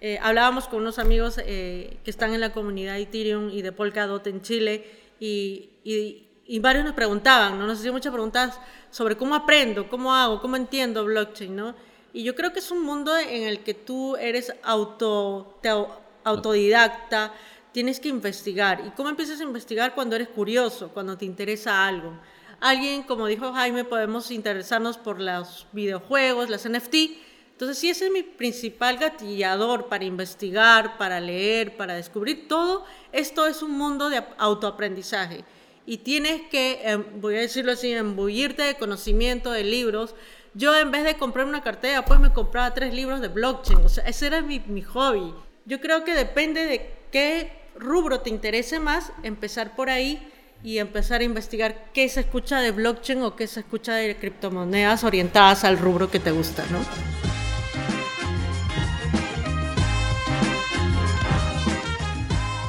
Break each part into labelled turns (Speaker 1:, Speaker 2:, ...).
Speaker 1: eh, hablábamos con unos amigos eh, que están en la comunidad Ethereum y de Polkadot en Chile y, y, varios nos preguntaban, ¿no? nos hacían muchas preguntas sobre cómo aprendo, cómo hago, cómo entiendo blockchain, ¿no? Y yo creo que es un mundo en el que tú eres auto, autodidacta, tienes que investigar. ¿Y cómo empiezas a investigar cuando eres curioso, cuando te interesa algo? Alguien, como dijo Jaime, podemos interesarnos por los videojuegos, las NFT, entonces, si ese es mi principal gatillador para investigar, para leer, para descubrir todo, esto es un mundo de autoaprendizaje. Y tienes que, em, voy a decirlo así, embullirte de conocimiento, de libros. Yo en vez de comprar una cartera, pues me compraba tres libros de blockchain. O sea, ese era mi, mi hobby. Yo creo que depende de qué rubro te interese más, empezar por ahí y empezar a investigar qué se escucha de blockchain o qué se escucha de criptomonedas orientadas al rubro que te gusta, ¿no?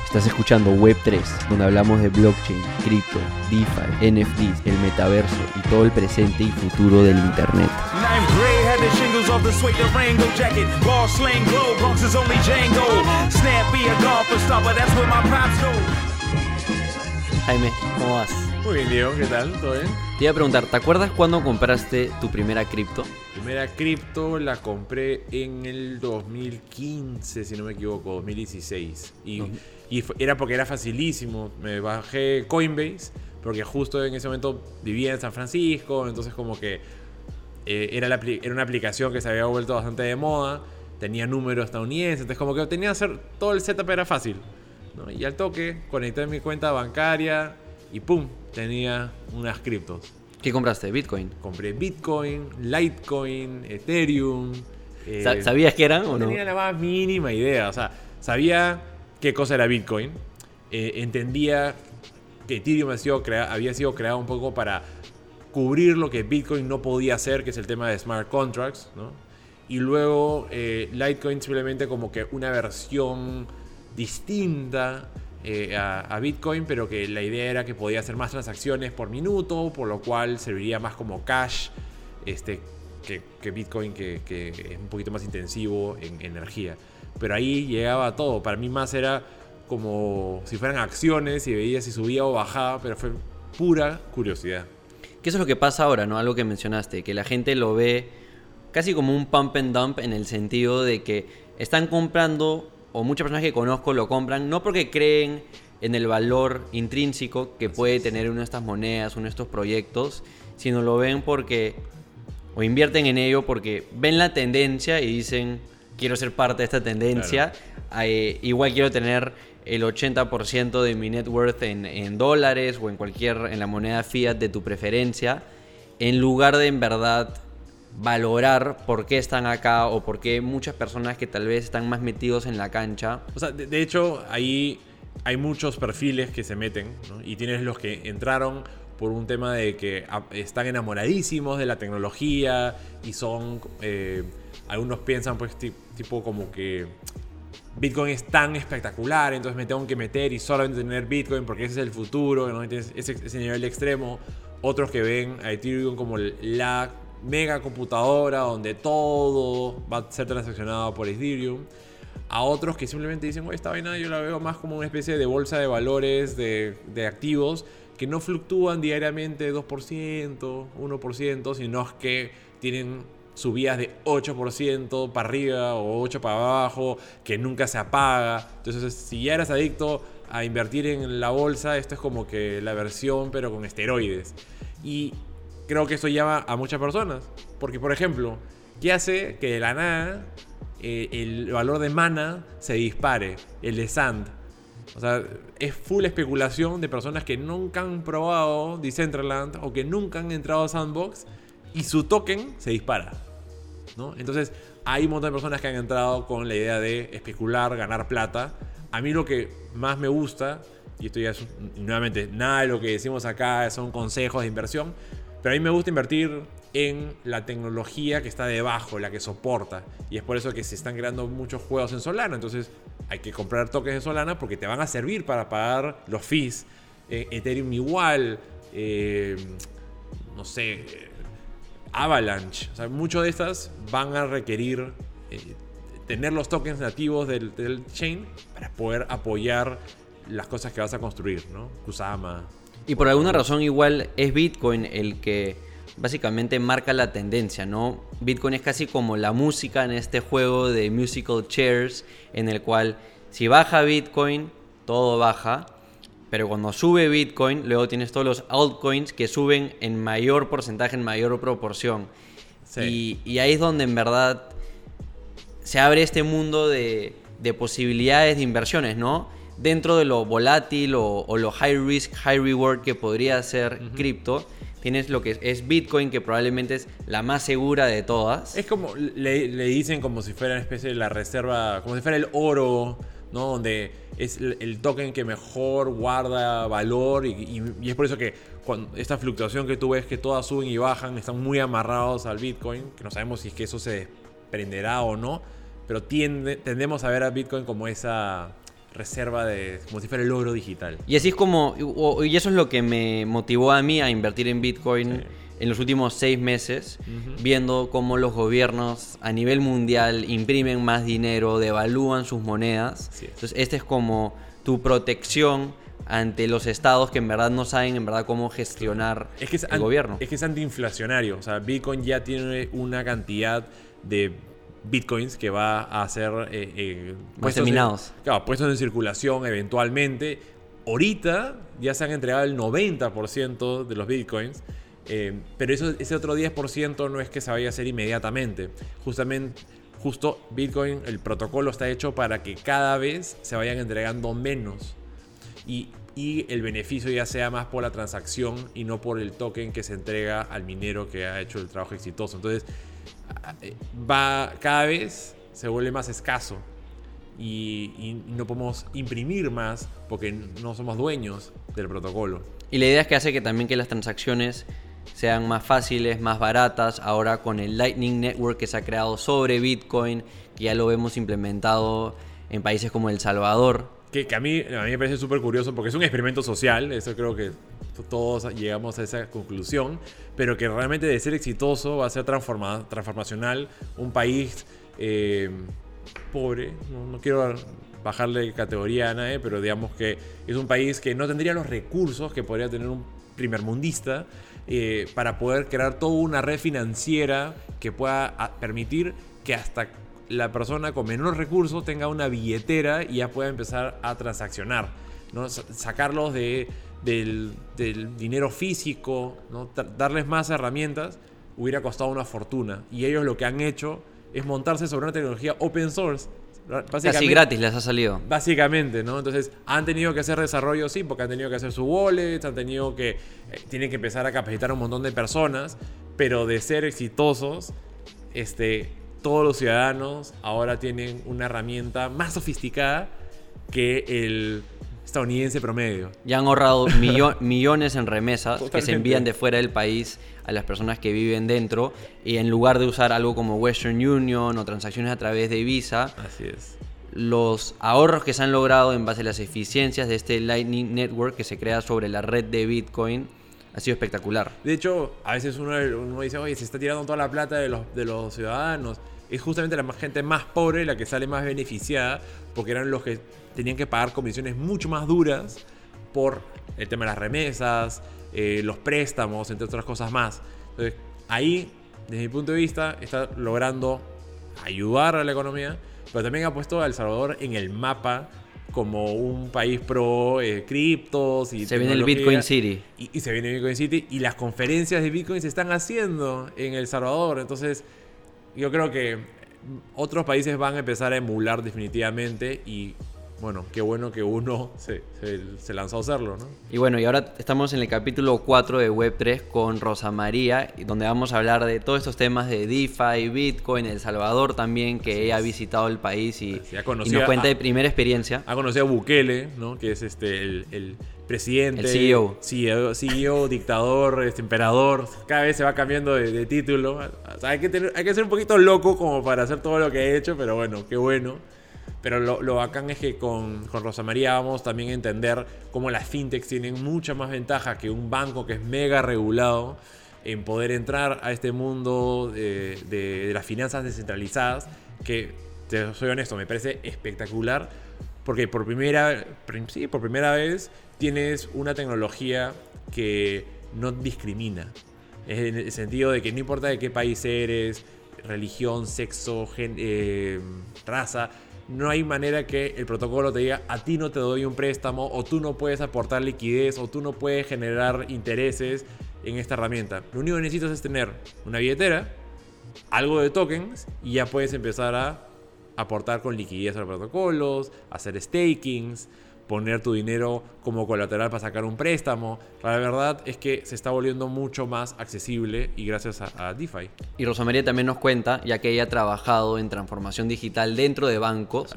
Speaker 2: Estás escuchando Web3, donde hablamos de blockchain, cripto, DeFi, NFTs, el metaverso y todo el presente y futuro del Internet. Jaime, ¿cómo vas?
Speaker 3: Muy bien, Diego, ¿qué tal? ¿Todo bien?
Speaker 2: Te iba a preguntar, ¿te acuerdas cuándo compraste tu primera cripto?
Speaker 3: Primera cripto la compré en el 2015, si no me equivoco, 2016. Y y era porque era facilísimo. Me bajé Coinbase porque justo en ese momento vivía en San Francisco, entonces como que eh, era, la, era una aplicación que se había vuelto bastante de moda, tenía números estadounidenses, entonces como que tenía que hacer todo el setup era fácil. Y al toque conecté mi cuenta bancaria y ¡pum! Tenía unas criptos.
Speaker 2: ¿Qué compraste? ¿Bitcoin?
Speaker 3: Compré Bitcoin, Litecoin, Ethereum.
Speaker 2: Eh, ¿Sabías qué eran o no?
Speaker 3: No tenía la más mínima idea. O sea, sabía qué cosa era Bitcoin. Eh, entendía que Ethereum había sido, creado un poco para cubrir lo que Bitcoin no podía hacer, que es el tema de smart contracts, Y luego eh, Litecoin simplemente como que una versión distinta eh, a, Bitcoin, pero que la idea era que podía hacer más transacciones por minuto, por lo cual serviría más como cash este, que, Bitcoin, que, que, es un poquito más intensivo en energía. Pero ahí llegaba todo. Para mí más era como si fueran acciones y veía si subía o bajaba, pero fue pura curiosidad.
Speaker 2: Que eso es lo que pasa ahora, ¿no? Algo que mencionaste, que la gente lo ve casi como un pump and dump en el sentido de que están comprando, o muchas personas que conozco lo compran, no porque creen en el valor intrínseco que puede tener una de estas monedas, uno de estos proyectos, sino lo ven porque, o invierten en ello porque ven la tendencia y dicen, quiero ser parte de esta tendencia. Eh, igual quiero tener el 80% de mi net worth en, dólares o en cualquier, en la moneda fiat de tu preferencia, en lugar de en verdad valorar por qué están acá o por qué muchas personas que tal vez están más metidos en la cancha.
Speaker 3: O sea, de, hecho, ahí hay muchos perfiles que se meten, Y tienes los que entraron por un tema de que están enamoradísimos de la tecnología y son... Eh, algunos piensan pues tipo como que Bitcoin es tan espectacular, entonces me tengo que meter y solamente tener Bitcoin porque ese es el futuro, ese, ese nivel extremo. Otros que ven a Ethereum como la mega computadora donde todo va a ser transaccionado por Ethereum. A otros que simplemente dicen, oye, esta vaina yo la veo más como una especie de bolsa de valores, de, de activos, que no fluctúan diariamente 2%, 1%, sino que tienen subidas de 8% para arriba o 8% para abajo, que nunca se apaga. Entonces, si ya eras adicto a invertir en la bolsa, esto es como que la versión, pero con esteroides. Y creo que eso llama a muchas personas. Porque, por ejemplo, ¿qué hace que de la nada eh, el valor de mana se dispare? El de Sand. O sea, es full especulación de personas que nunca han probado Decentraland o que nunca han entrado a Sandbox y su token se dispara. Entonces, hay un montón de personas que han entrado con la idea de especular, ganar plata. A mí lo que más me gusta, y esto ya es nuevamente, nada de lo que decimos acá son consejos de inversión, pero a mí me gusta invertir en la tecnología que está debajo, la que soporta. Y es por eso que se están creando muchos juegos en Solana. Entonces hay que comprar toques de Solana porque te van a servir para pagar los fees. Eh, Ethereum igual. Eh, no sé Avalanche. O sea, muchas de estas van a requerir eh, tener los tokens nativos del, del chain para poder apoyar las cosas que vas a construir, ¿no? Kusama.
Speaker 2: Y por alguna razón igual es Bitcoin el que básicamente marca la tendencia, ¿no? Bitcoin es casi como la música en este juego de musical chairs en el cual si baja Bitcoin, todo baja, pero cuando sube Bitcoin, luego tienes todos los altcoins que suben en mayor porcentaje, en mayor proporción.
Speaker 3: Sí.
Speaker 2: Y, y ahí es donde en verdad se abre este mundo de, de posibilidades de inversiones, ¿no? Dentro de lo volátil o, o lo high risk, high reward que podría ser cripto, tienes lo que es, es Bitcoin, que probablemente es la más segura de todas.
Speaker 3: Es como, le, le dicen como si fuera una especie de la reserva, como si fuera el oro, ¿no? Donde es el, el token que mejor guarda valor y, y- y es por eso que cuando esta fluctuación que tú ves que todas suben y bajan están muy amarrados al Bitcoin, que no sabemos si es que eso se desprenderá o no, pero tiende, tendemos a ver a Bitcoin como esa reserva de, como si fuera el oro digital.
Speaker 2: Y así es como, y eso es lo que me motivó a mí a invertir en Bitcoin
Speaker 3: Sí.
Speaker 2: En los últimos seis meses, viendo cómo los gobiernos a nivel mundial imprimen más dinero, devalúan sus monedas. Entonces, esta es como tu protección ante los estados que en verdad no saben en verdad cómo gestionar
Speaker 3: Es que es,
Speaker 2: el gobierno.
Speaker 3: es que es antiinflacionario. O sea, Bitcoin ya tiene una cantidad de Bitcoins que va a ser eh, eh, puestos en- claro, puestos en circulación eventualmente. Ahorita ya se han entregado el 90% de los Bitcoins. Eh, pero ese otro 10% no es que se vaya a hacer inmediatamente. Justamente, justo Bitcoin, el protocolo está hecho para que cada vez se vayan entregando menos y, y el beneficio ya sea más por la transacción y no por el token que se entrega al minero que ha hecho el trabajo exitoso. Entonces, va cada vez se vuelve más escaso y, y no podemos imprimir más porque no somos dueños del protocolo.
Speaker 2: Y la idea es que hace que también que las transacciones sean más fáciles, más baratas. Ahora con el Lightning Network que se ha creado sobre Bitcoin, que ya lo vemos implementado en países como El Salvador.
Speaker 3: Que, a, mí, a mí me parece súper curioso porque es un experimento social, eso creo que todos llegamos a esa conclusión, pero que realmente de ser exitoso va a ser transforma- transformacional un país eh, pobre, no, no quiero bajarle categoría a nadie, pero digamos que es un país que no tendría los recursos que podría tener un primermundista eh, para poder crear toda una red financiera que pueda a- permitir que hasta la persona con menos recursos tenga una billetera y ya pueda empezar a transaccionar, ¿no? Sa- sacarlos de, del, dinero físico, darles más herramientas, hubiera costado una fortuna. Y ellos lo que han hecho es montarse sobre una tecnología open source.
Speaker 2: Casi gratis les ha salido.
Speaker 3: Básicamente, ¿no? Entonces, han tenido que hacer desarrollo, sí, porque han tenido que hacer su wallet, han tenido que. eh, tienen que empezar a capacitar a un montón de personas, pero de ser exitosos, este, todos los ciudadanos ahora tienen una herramienta más sofisticada que el estadounidense promedio.
Speaker 2: Ya han ahorrado millo- millones en remesas que se envían de fuera del país a las personas que viven dentro. Y en lugar de usar algo como Western Union o transacciones a través de Visa,
Speaker 3: Así es.
Speaker 2: los ahorros que se han logrado en base a las eficiencias de este Lightning Network que se crea sobre la red de Bitcoin ha sido espectacular.
Speaker 3: De hecho, a veces uno, uno dice, oye, se está tirando toda la plata de los, de los ciudadanos. Es justamente la gente más pobre la que sale más beneficiada, porque eran los que tenían que pagar comisiones mucho más duras por el tema de las remesas, eh, los préstamos, entre otras cosas más. Entonces, ahí, desde mi punto de vista, está logrando ayudar a la economía, pero también ha puesto a El Salvador en el mapa como un país pro eh, criptos y
Speaker 2: Se viene el. Bitcoin City.
Speaker 3: Y, y se viene Bitcoin City y las conferencias de Bitcoin se están haciendo en El Salvador. Entonces, yo creo que otros países van a empezar a emular definitivamente y bueno, qué bueno que uno se, se- se lanzó a hacerlo, ¿no?
Speaker 2: Y bueno, y ahora estamos en el capítulo 4 de Web3 con Rosa María, donde vamos a hablar de todos estos temas de DeFi, Bitcoin, El Salvador también, que ella ha visitado el país y, nos cuenta
Speaker 3: a-
Speaker 2: de primera experiencia.
Speaker 3: Ha conocido a Bukele, ¿no? Que es este el, el presidente.
Speaker 2: El CEO.
Speaker 3: CEO, CEO, dictador, este, emperador. Cada vez se va cambiando de, de título. O sea, hay, que tener- hay que ser un poquito loco como para hacer todo lo que ha hecho, pero bueno, qué bueno. Pero lo, lo bacán es que con, con Rosa María vamos también a entender cómo las fintechs tienen mucha más ventaja que un banco que es mega regulado en poder entrar a este mundo de, de- de las finanzas descentralizadas que te soy honesto, me parece espectacular porque por primera, sí, por primera vez tienes una tecnología que no discrimina. En el sentido de que no importa de qué país eres, religión, sexo, eh, raza, no hay manera que el protocolo te diga a ti no te doy un préstamo o tú no puedes aportar liquidez o tú no puedes generar intereses en esta herramienta. Lo único que necesitas es tener una billetera, algo de tokens y ya puedes empezar a aportar con liquidez a los protocolos, hacer stakings, poner tu dinero como colateral para sacar un préstamo. La verdad es que se está volviendo mucho más accesible y gracias a, DeFi.
Speaker 2: Y Rosa María también nos cuenta, ya que ella ha trabajado en transformación digital dentro de bancos,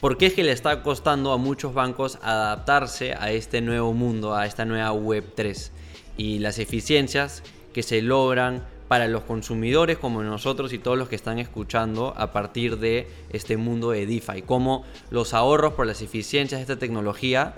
Speaker 2: ¿por qué es que le está costando a muchos bancos adaptarse a este nuevo mundo, a esta nueva Web 3? Y las eficiencias que se logran para los consumidores como nosotros y todos los que están escuchando a partir de este mundo de DeFi. Cómo los ahorros por las eficiencias de esta tecnología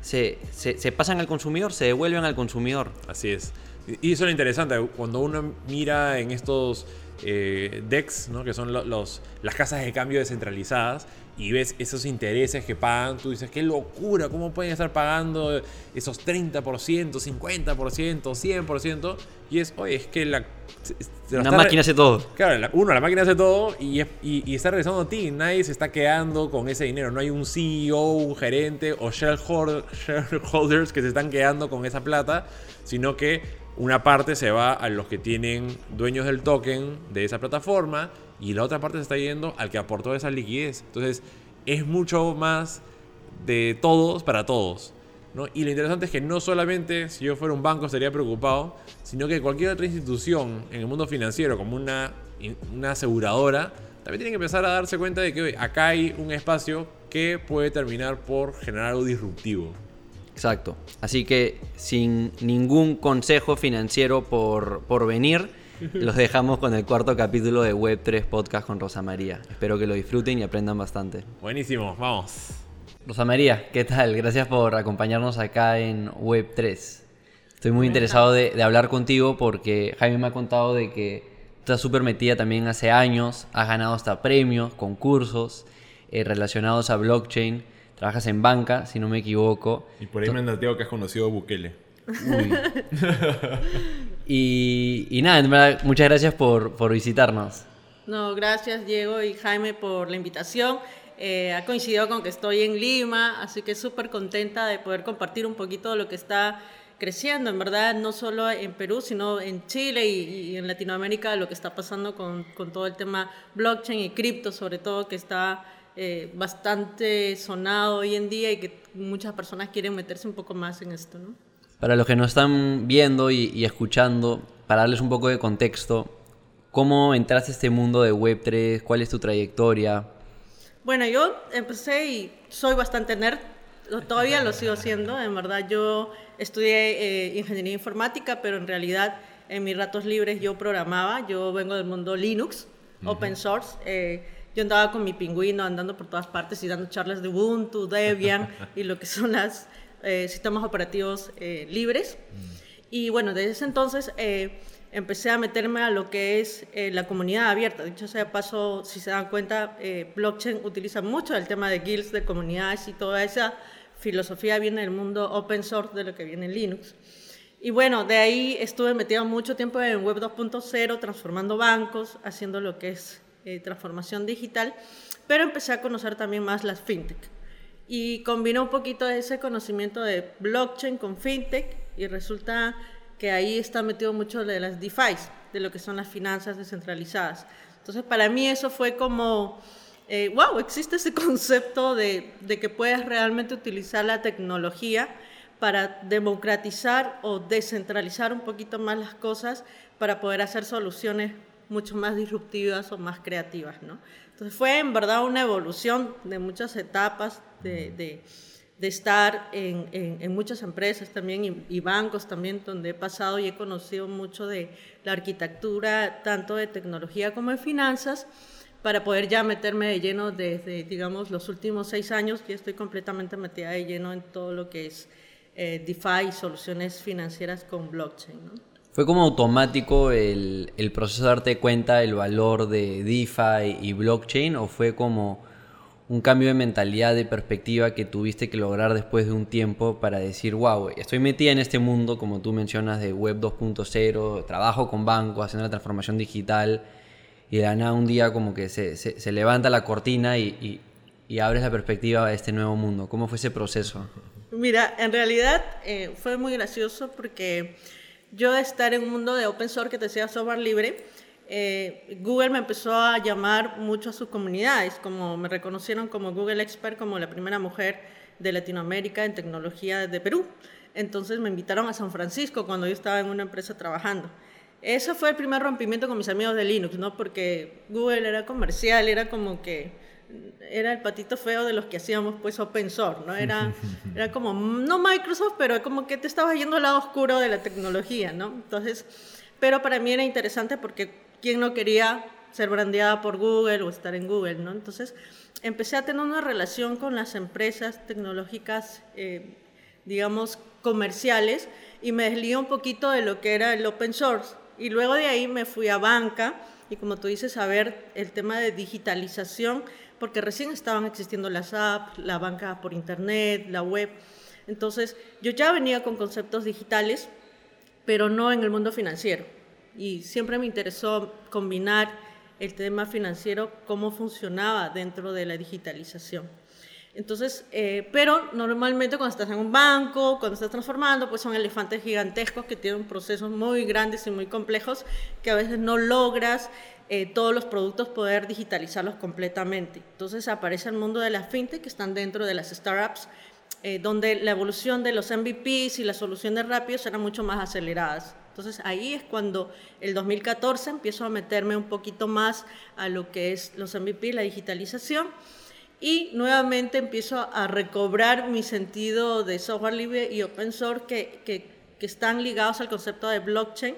Speaker 2: se, se, pasan al consumidor, se devuelven al consumidor.
Speaker 3: Así es. Y eso es lo interesante, cuando uno mira en estos eh, DEX, ¿no? que son los, las casas de cambio descentralizadas, y ves esos intereses que pagan, tú dices, qué locura, ¿cómo pueden estar pagando esos 30%, 50%, 100%? Y es, oye, es que la...
Speaker 2: La máquina hace todo.
Speaker 3: Claro, uno, la máquina hace todo y, y, está regresando a ti. Nadie se está quedando con ese dinero. No hay un CEO, un gerente o shareholders que se están quedando con esa plata, sino que una parte se va a los que tienen dueños del token de esa plataforma y la otra parte se está yendo al que aportó esa liquidez. Entonces es mucho más de todos para todos. ¿no? Y lo interesante es que no solamente si yo fuera un banco estaría preocupado, sino que cualquier otra institución en el mundo financiero, como una, una aseguradora, también tiene que empezar a darse cuenta de que acá hay un espacio que puede terminar por generar algo disruptivo.
Speaker 2: Exacto. Así que sin ningún consejo financiero por, por venir, los dejamos con el cuarto capítulo de Web3 Podcast con Rosa María. Espero que lo disfruten y aprendan bastante.
Speaker 3: Buenísimo, vamos.
Speaker 2: Rosa María, ¿qué tal? Gracias por acompañarnos acá en Web3. Estoy muy interesado de, hablar contigo porque Jaime me ha contado de que estás súper metida también hace años, has ganado hasta premios, concursos eh, relacionados a blockchain, trabajas en banca, si no me equivoco.
Speaker 3: Y por ahí me han dateado que has conocido a Bukele.
Speaker 2: y, nada, muchas gracias por, por, visitarnos.
Speaker 1: No, gracias Diego y Jaime por la invitación. Eh, ha coincidido con que estoy en Lima, así que súper contenta de poder compartir un poquito de lo que está creciendo, en verdad, no solo en Perú, sino en Chile y, en Latinoamérica, lo que está pasando con, con, todo el tema blockchain y cripto, sobre todo, que está eh, bastante sonado hoy en día y que muchas personas quieren meterse un poco más en esto, ¿no?
Speaker 2: Para los que nos están viendo y, escuchando, para darles un poco de contexto, ¿cómo entraste a este mundo de Web3? ¿Cuál es tu trayectoria?
Speaker 1: Bueno, yo empecé y soy bastante nerd, todavía lo sigo siendo, en verdad yo estudié eh, ingeniería informática, pero en realidad en mis ratos libres yo programaba, yo vengo del mundo Linux, open source. Eh, yo andaba con mi pingüino andando por todas partes y dando charlas de Ubuntu, Debian y lo que son los eh, sistemas operativos eh, libres. Y bueno, desde ese entonces eh, empecé a meterme a lo que es la comunidad abierta. Dicho sea paso, si se dan cuenta, blockchain utiliza mucho el tema de guilds, de comunidades y toda esa filosofía viene del mundo open source, de lo que viene en Linux. Y bueno, de ahí estuve metido mucho tiempo en Web 2.0, transformando bancos, haciendo lo que es transformación digital, pero empecé a conocer también más las fintech y combinó un poquito ese conocimiento de blockchain con fintech y resulta que ahí está metido mucho de las DeFi, de lo que son las finanzas descentralizadas. Entonces, para mí eso fue como, eh, wow, existe ese concepto de, de que puedes realmente utilizar la tecnología para democratizar o descentralizar un poquito más las cosas para poder hacer soluciones mucho más disruptivas o más creativas, ¿no? Entonces fue en verdad una evolución de muchas etapas de, de, estar en, en, muchas empresas también y, bancos también donde he pasado y he conocido mucho de la arquitectura, tanto de tecnología como de finanzas, para poder ya meterme de lleno desde, digamos, los últimos seis años, que estoy completamente metida de lleno en todo lo que es eh, DeFi y soluciones financieras con blockchain. ¿no?
Speaker 2: ¿Fue como automático el, el proceso de darte cuenta del valor de DeFi y blockchain o fue como un cambio de mentalidad, de perspectiva que tuviste que lograr después de un tiempo para decir, wow, estoy metida en este mundo, como tú mencionas, de web 2.0, trabajo con bancos, haciendo la transformación digital, y de nada un día como que se, se, levanta la cortina y, y, abres la perspectiva a este nuevo mundo. ¿Cómo fue ese proceso?
Speaker 1: Mira, en realidad eh, fue muy gracioso porque yo estar en un mundo de open source que te decía software libre, eh, Google me empezó a llamar mucho a sus comunidades, como me reconocieron como Google Expert, como la primera mujer de Latinoamérica en tecnología de Perú. Entonces me invitaron a San Francisco cuando yo estaba en una empresa trabajando. Ese fue el primer rompimiento con mis amigos de Linux, ¿no? Porque Google era comercial, era como que era el patito feo de los que hacíamos pues open source, ¿no? Era, era como, no Microsoft, pero como que te estabas yendo al lado oscuro de la tecnología, ¿no? Entonces, pero para mí era interesante porque ¿quién no quería ser brandeada por Google o estar en Google, ¿no? Entonces, empecé a tener una relación con las empresas tecnológicas, eh, digamos, comerciales, y me desligué un poquito de lo que era el open source. Y luego de ahí me fui a banca, y como tú dices, a ver el tema de digitalización, porque recién estaban existiendo las apps, la banca por internet, la web. Entonces, yo ya venía con conceptos digitales, pero no en el mundo financiero y siempre me interesó combinar el tema financiero, cómo funcionaba dentro de la digitalización. Entonces, eh, pero normalmente cuando estás en un banco, cuando estás transformando, pues son elefantes gigantescos que tienen procesos muy grandes y muy complejos que a veces no logras eh, todos los productos poder digitalizarlos completamente. Entonces aparece el mundo de la fintech que están dentro de las startups, eh, donde la evolución de los MVPs y las soluciones rápidas eran mucho más aceleradas. Entonces ahí es cuando el 2014 empiezo a meterme un poquito más a lo que es los MVP, la digitalización, y nuevamente empiezo a recobrar mi sentido de software libre y open source que están ligados al concepto de blockchain,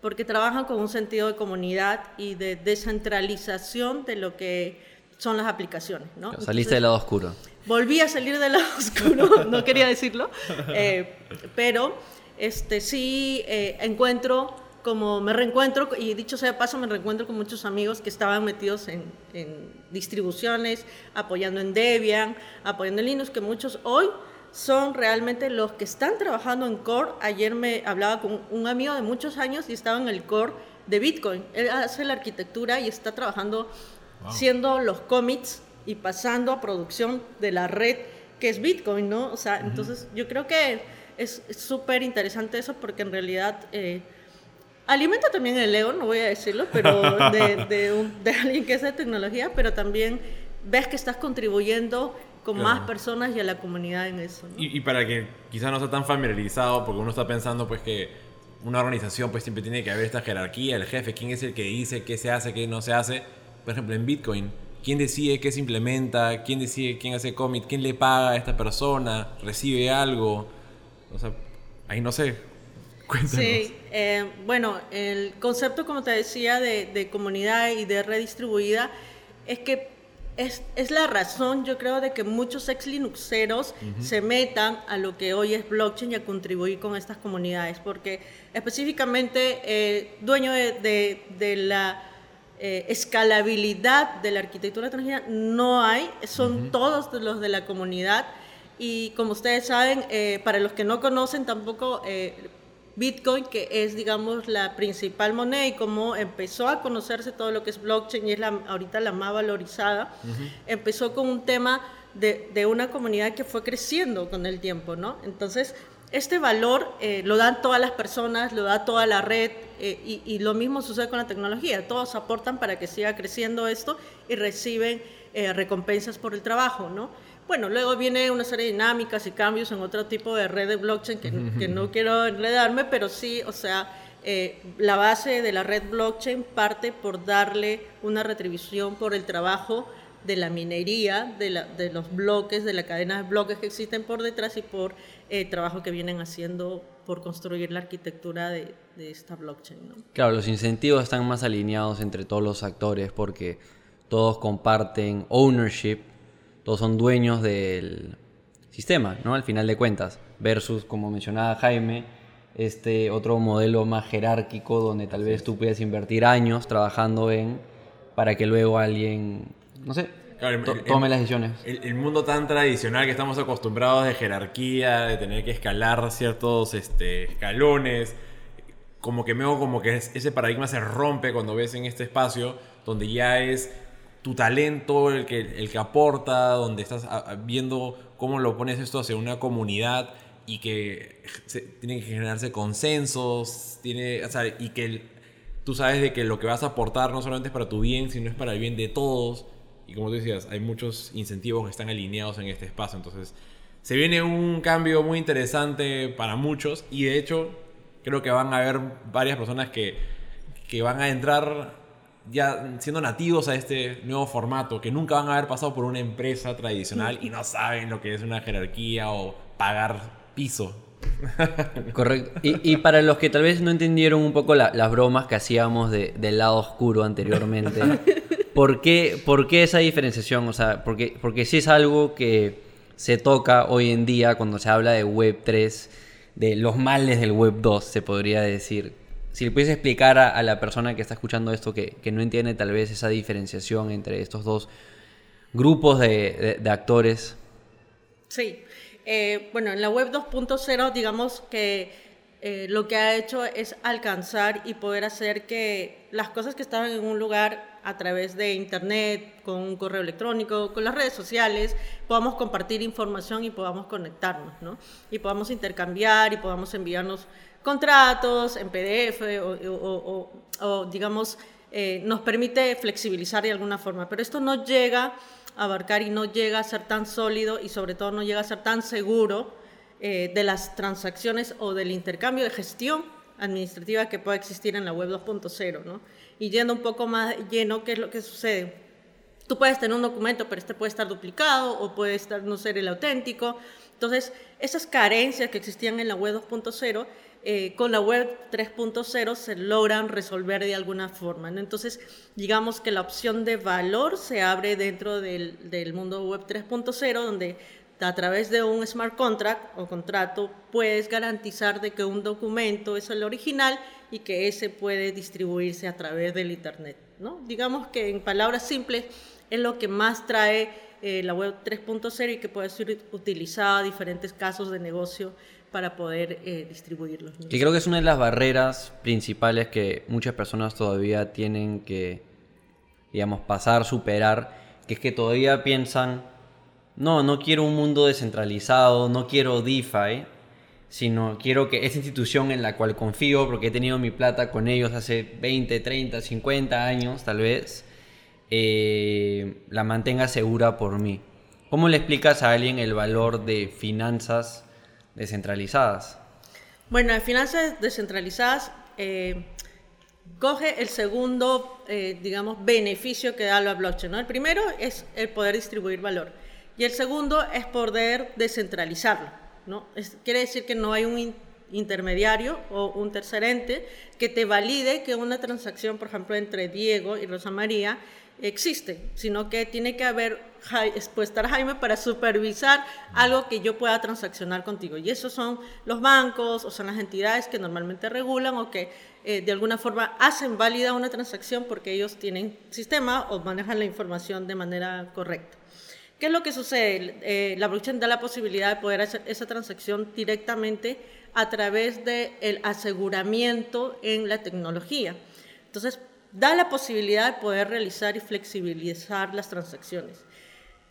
Speaker 1: porque trabajan con un sentido de comunidad y de descentralización de lo que son las aplicaciones. ¿no?
Speaker 2: Saliste del lado oscuro.
Speaker 1: Volví a salir del lado oscuro, no quería decirlo, eh, pero este, sí eh, encuentro, como me reencuentro, y dicho sea de paso, me reencuentro con muchos amigos que estaban metidos en, distribuciones, apoyando en Debian, apoyando en Linux, que muchos hoy son realmente los que están trabajando en core. Ayer me hablaba con un amigo de muchos años y estaba en el core de Bitcoin. Él hace la arquitectura y está trabajando, haciendo los commits y pasando a producción de la red que es Bitcoin, ¿no? O sea, entonces yo creo que es súper interesante eso porque en realidad eh, alimenta también el ego, no voy a decirlo, pero de, de, alguien que es de tecnología, pero también ves que estás contribuyendo con más personas y a la comunidad en eso.
Speaker 3: Y, para que quizás no está tan familiarizado, porque uno está pensando pues que una organización pues siempre tiene que haber esta jerarquía, el jefe, quién es el que dice qué se hace, qué no se hace. Por ejemplo, en Bitcoin, quién decide qué se implementa, quién decide quién hace commit, quién le paga a esta persona, recibe algo. O sea, ahí no sé. Cuéntanos.
Speaker 1: Sí, eh, bueno, el concepto, como te decía, de, comunidad y de red distribuida es que es, es, la razón, yo creo, de que muchos ex Linuxeros se metan a lo que hoy es blockchain y a contribuir con estas comunidades, porque específicamente eh, dueño de, de, la eh, escalabilidad de la arquitectura tecnología no hay, son todos los de la comunidad. Y como ustedes saben, eh, para los que no conocen tampoco eh, Bitcoin, que es, digamos, la principal moneda y como empezó a conocerse todo lo que es blockchain y es la, ahorita la más valorizada, empezó con un tema de, de, una comunidad que fue creciendo con el tiempo, ¿no? Entonces, este valor eh, lo dan todas las personas, lo da toda la red y, y, lo mismo sucede con la tecnología. Todos aportan para que siga creciendo esto y reciben recompensas por el trabajo, ¿no? Bueno, luego viene una serie de dinámicas y cambios en otro tipo de red de blockchain que, no quiero enredarme, pero sí, o sea, eh, la base de la red blockchain parte por darle una retribución por el trabajo de la minería, de, la, de los bloques, de la cadena de bloques que existen por detrás y por el eh, trabajo que vienen haciendo por construir la arquitectura de, de esta blockchain. ¿no?
Speaker 2: Claro, los incentivos están más alineados entre todos los actores porque todos comparten ownership todos son dueños del sistema, ¿no? Al final de cuentas, versus, como mencionaba Jaime, este otro modelo más jerárquico donde tal vez tú puedas invertir años trabajando en para que luego alguien, no sé,
Speaker 3: Claro, el-
Speaker 2: tome las decisiones.
Speaker 3: El, el mundo tan tradicional que estamos acostumbrados de jerarquía, de tener que escalar ciertos este, escalones, como que veo como que es- ese paradigma se rompe cuando ves en este espacio donde ya es tu talento el que, el que aporta, donde estás a- a- viendo cómo lo pones esto hacia una comunidad y que se- tienen que generarse consensos, tiene, y que tú sabes de que lo que vas a aportar no solamente es para tu bien, sino es para el bien de todos. Y como tú decías, hay muchos incentivos que están alineados en este espacio. Entonces, se viene un cambio muy interesante para muchos. Y de hecho, creo que van a haber varias personas que, que van a entrar ya siendo nativos a este nuevo formato, que nunca van a haber pasado por una empresa tradicional y no saben lo que es una jerarquía o pagar piso.
Speaker 2: Correcto. Y, y para los que tal vez no entendieron un poco la- las bromas que hacíamos de- del lado oscuro anteriormente, ¿por qué, por qué esa diferenciación? O sea, porque, porque sí es algo que se toca hoy en día cuando se habla de Web 3, de los males del Web 2, se podría decir. Si le puedes explicar a, a la persona que está escuchando esto que, que no entiende tal vez esa diferenciación entre estos dos grupos de, de- de actores.
Speaker 1: Sí. Eh, bueno, en la web 2.0, digamos que eh, lo que ha hecho es alcanzar y poder hacer que las cosas que estaban en un lugar a través de internet, con un correo electrónico, con las redes sociales, podamos compartir información y podamos conectarnos, ¿no? Y podamos intercambiar y podamos enviarnos contratos en PDF o, o- o- o, digamos, eh, nos permite flexibilizar de alguna forma. Pero esto no llega a abarcar y no llega a ser tan sólido y sobre todo no llega a ser tan seguro eh, de las transacciones o del intercambio de gestión administrativa que pueda existir en la web 2.0, ¿no? Y yendo un poco más lleno, ¿qué es lo que sucede? Tú puedes tener un documento, pero este puede estar duplicado o puede estar, no ser el auténtico. Entonces, esas carencias que existían en la web 2.0, eh, con la web 3.0 se logran resolver de alguna forma. Entonces, digamos que la opción de valor se abre dentro del, mundo web 3.0, donde a través de un smart contract o contrato puedes garantizar de que un documento es el original y que ese puede distribuirse a través del internet, ¿no? Digamos que en palabras simples es lo que más trae eh, la web 3.0 y que puede ser utilizada a diferentes casos de negocio para poder eh, distribuirlos.
Speaker 2: Que creo que es una de las barreras principales que muchas personas todavía tienen que, digamos, pasar, superar, que es que todavía piensan, no, no quiero un mundo descentralizado, no quiero DeFi, sino quiero que esa institución en la cual confío, porque he tenido mi plata con ellos hace 20, 30, 50 años tal vez, eh, la mantenga segura por mí. ¿Cómo le explicas a alguien el valor de finanzas descentralizadas?
Speaker 1: Bueno, en finanzas descentralizadas, eh, coge el segundo, eh, digamos, beneficio que da la blockchain. ¿no? El primero es el poder distribuir valor y el segundo es poder descentralizarlo. ¿no? Es- quiere decir que no hay un in- intermediario o un tercer ente que te valide que una transacción, por ejemplo, entre Diego y Rosa María existe, sino que tiene que haber, pues, estar Jaime para supervisar algo que yo pueda transaccionar contigo. Y esos son los bancos o son las entidades que normalmente regulan o que eh, de alguna forma hacen válida una transacción porque ellos tienen sistema o manejan la información de manera correcta. ¿Qué es lo que sucede? Eh, la blockchain da la posibilidad de poder hacer esa transacción directamente a través del aseguramiento en la tecnología. Entonces, da la posibilidad de poder realizar y flexibilizar las transacciones.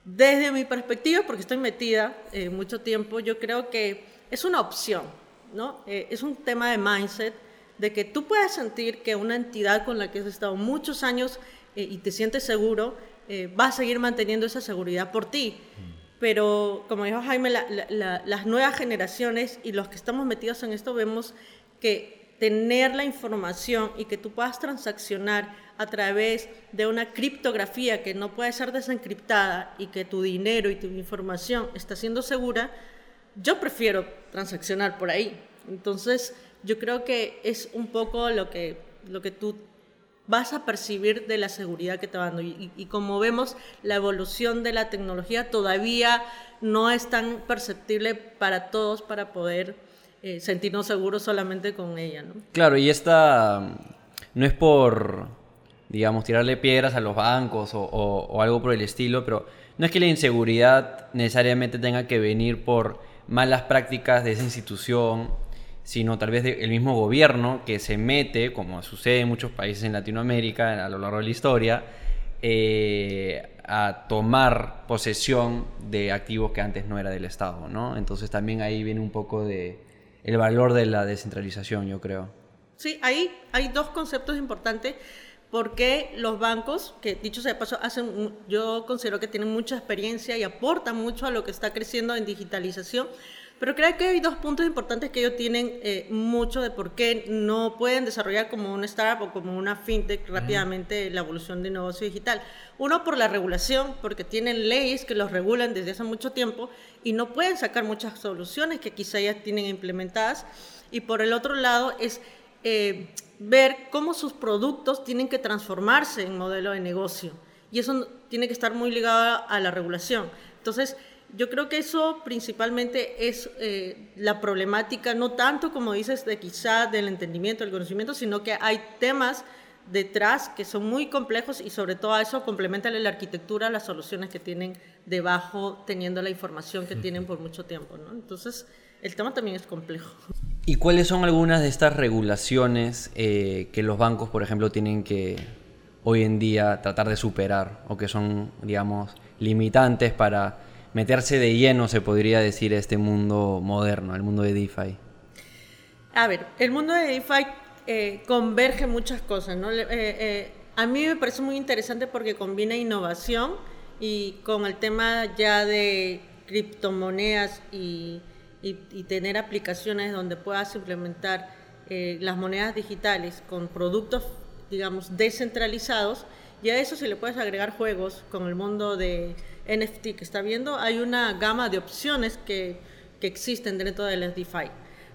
Speaker 1: Desde mi perspectiva, porque estoy metida eh, mucho tiempo, yo creo que es una opción, ¿no? Eh, es un tema de mindset, de que tú puedas sentir que una entidad con la que has estado muchos años eh, y te sientes seguro, eh, va a seguir manteniendo esa seguridad por ti. Pero, como dijo Jaime, la- la- la- las nuevas generaciones y los que estamos metidos en esto vemos que tener la información y que tú puedas transaccionar a través de una criptografía que no puede ser desencriptada y que tu dinero y tu información está siendo segura, yo prefiero transaccionar por ahí. Entonces, yo creo que es un poco lo que, lo que tú vas a percibir de la seguridad que te va dando. Y, y como vemos, la evolución de la tecnología todavía no es tan perceptible para todos para poder eh, sentirnos seguros solamente con ella, ¿no?
Speaker 2: Claro, y esta no es por, digamos, tirarle piedras a los bancos o, algo por el estilo, pero no es que la inseguridad necesariamente tenga que venir por malas prácticas de esa institución, sino tal vez del mismo gobierno que se mete, como sucede en muchos países en Latinoamérica a lo largo de la historia, eh, a tomar posesión de activos que antes no era del Estado, ¿no? Entonces también ahí viene un poco de el valor de la descentralización, yo creo.
Speaker 1: Sí, ahí hay dos conceptos importantes porque los bancos, que dicho sea de paso, hacen, yo considero que tienen mucha experiencia y aportan mucho a lo que está creciendo en digitalización, pero creo que hay dos puntos importantes que ellos tienen eh, mucho de por qué no pueden desarrollar como una startup o como una fintech rápidamente la evolución de negocio digital. Uno, por la regulación, porque tienen leyes que los regulan desde hace mucho tiempo y no pueden sacar muchas soluciones que quizá ya tienen implementadas. Y por el otro lado, es... Eh, ver cómo sus productos tienen que transformarse en modelo de negocio. Y eso tiene que estar muy ligado a la regulación. Entonces, yo creo que eso principalmente es eh, la problemática, no tanto como dices, de quizá del entendimiento, del conocimiento, sino que hay temas detrás que son muy complejos y sobre todo a eso complementa la arquitectura, las soluciones que tienen debajo, teniendo la información que tienen por mucho tiempo. Entonces, el tema también es complejo.
Speaker 2: ¿Y cuáles son algunas de estas regulaciones eh, que los bancos, por ejemplo, tienen que hoy en día tratar de superar o que son, digamos, limitantes para meterse de lleno, se podría decir, a este mundo moderno, al mundo de DeFi?
Speaker 1: A ver, el mundo de DeFi eh, converge muchas cosas, ¿no? Eh, a mí me parece muy interesante porque combina innovación y con el tema ya de criptomonedas y y, tener aplicaciones donde puedas implementar eh, las monedas digitales con productos, digamos, descentralizados, y a eso se le puedes agregar juegos con el mundo de NFT que está viendo. Hay una gama de opciones que, que existen dentro de las DeFi.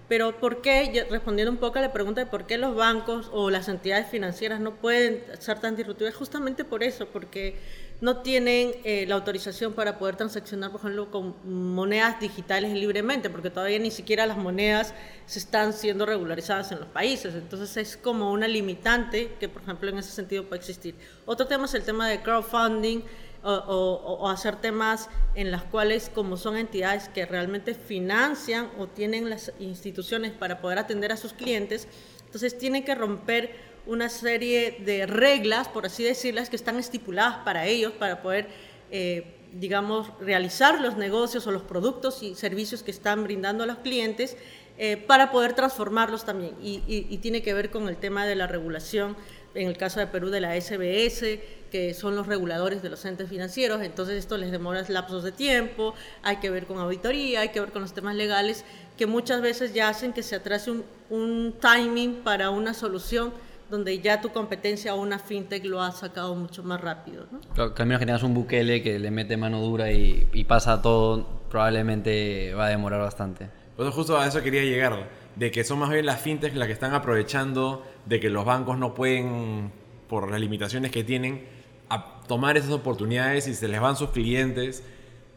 Speaker 1: Pero ¿por qué? Respondiendo un poco a la pregunta de por qué los bancos o las entidades financieras no pueden ser tan disruptivas, justamente por eso, porque no tienen eh, la autorización para poder transaccionar, por ejemplo, con monedas digitales libremente, porque todavía ni siquiera las monedas se están siendo regularizadas en los países. Entonces es como una limitante que, por ejemplo, en ese sentido puede existir. Otro tema es el tema de crowdfunding o, hacer temas en las cuales, como son entidades que realmente financian o tienen las instituciones para poder atender a sus clientes, entonces tienen que romper una serie de reglas, por así decirlas, que están estipuladas para ellos, para poder, eh, digamos, realizar los negocios o los productos y servicios que están brindando a los clientes, eh, para poder transformarlos también. Y, tiene que ver con el tema de la regulación, en el caso de Perú, de la SBS, que son los reguladores de los entes financieros, entonces esto les demora lapsos de tiempo, hay que ver con auditoría, hay que ver con los temas legales, que muchas veces ya hacen que se atrase un, un timing para una solución donde ya tu competencia o una fintech lo ha sacado mucho más rápido. ¿no?
Speaker 2: Claro, que generas un Bukele que le mete mano dura y, pasa todo, probablemente va a demorar bastante.
Speaker 3: Pues justo a eso quería llegar, de que son más bien las fintechs las que están aprovechando de que los bancos no pueden, por las limitaciones que tienen, a tomar esas oportunidades y se les van sus clientes,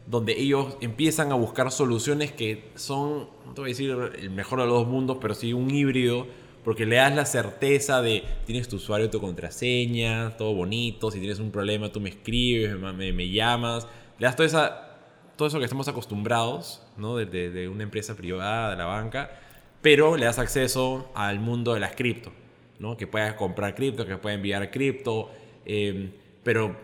Speaker 3: donde ellos empiezan a buscar soluciones que son, no te voy a decir el mejor de los dos mundos, pero sí un híbrido porque le das la certeza de tienes tu usuario, tu contraseña, todo bonito, si tienes un problema tú me escribes, me, me llamas, le das toda esa, todo eso que estamos acostumbrados, ¿no? De, de, una empresa privada, de la banca, pero le das acceso al mundo de las cripto, ¿no? Que puedas comprar cripto, que puedas enviar cripto, em, pero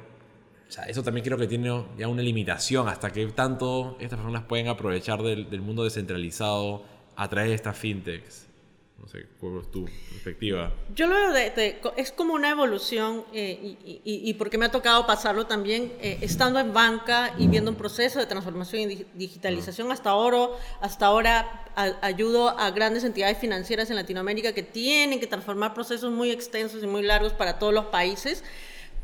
Speaker 3: eso también creo que tiene ya una limitación hasta que tanto estas personas pueden aprovechar del, del mundo descentralizado a través de estas fintechs. No sé, ¿cuál es tu perspectiva?
Speaker 1: Yo lo veo de, es como una evolución eh, y, porque me ha tocado pasarlo también eh, estando en banca y viendo un proceso de transformación y digitalización. Hasta ahora, hasta ahora ayudo a grandes entidades financieras en Latinoamérica que tienen que transformar procesos muy extensos y muy largos para todos los países.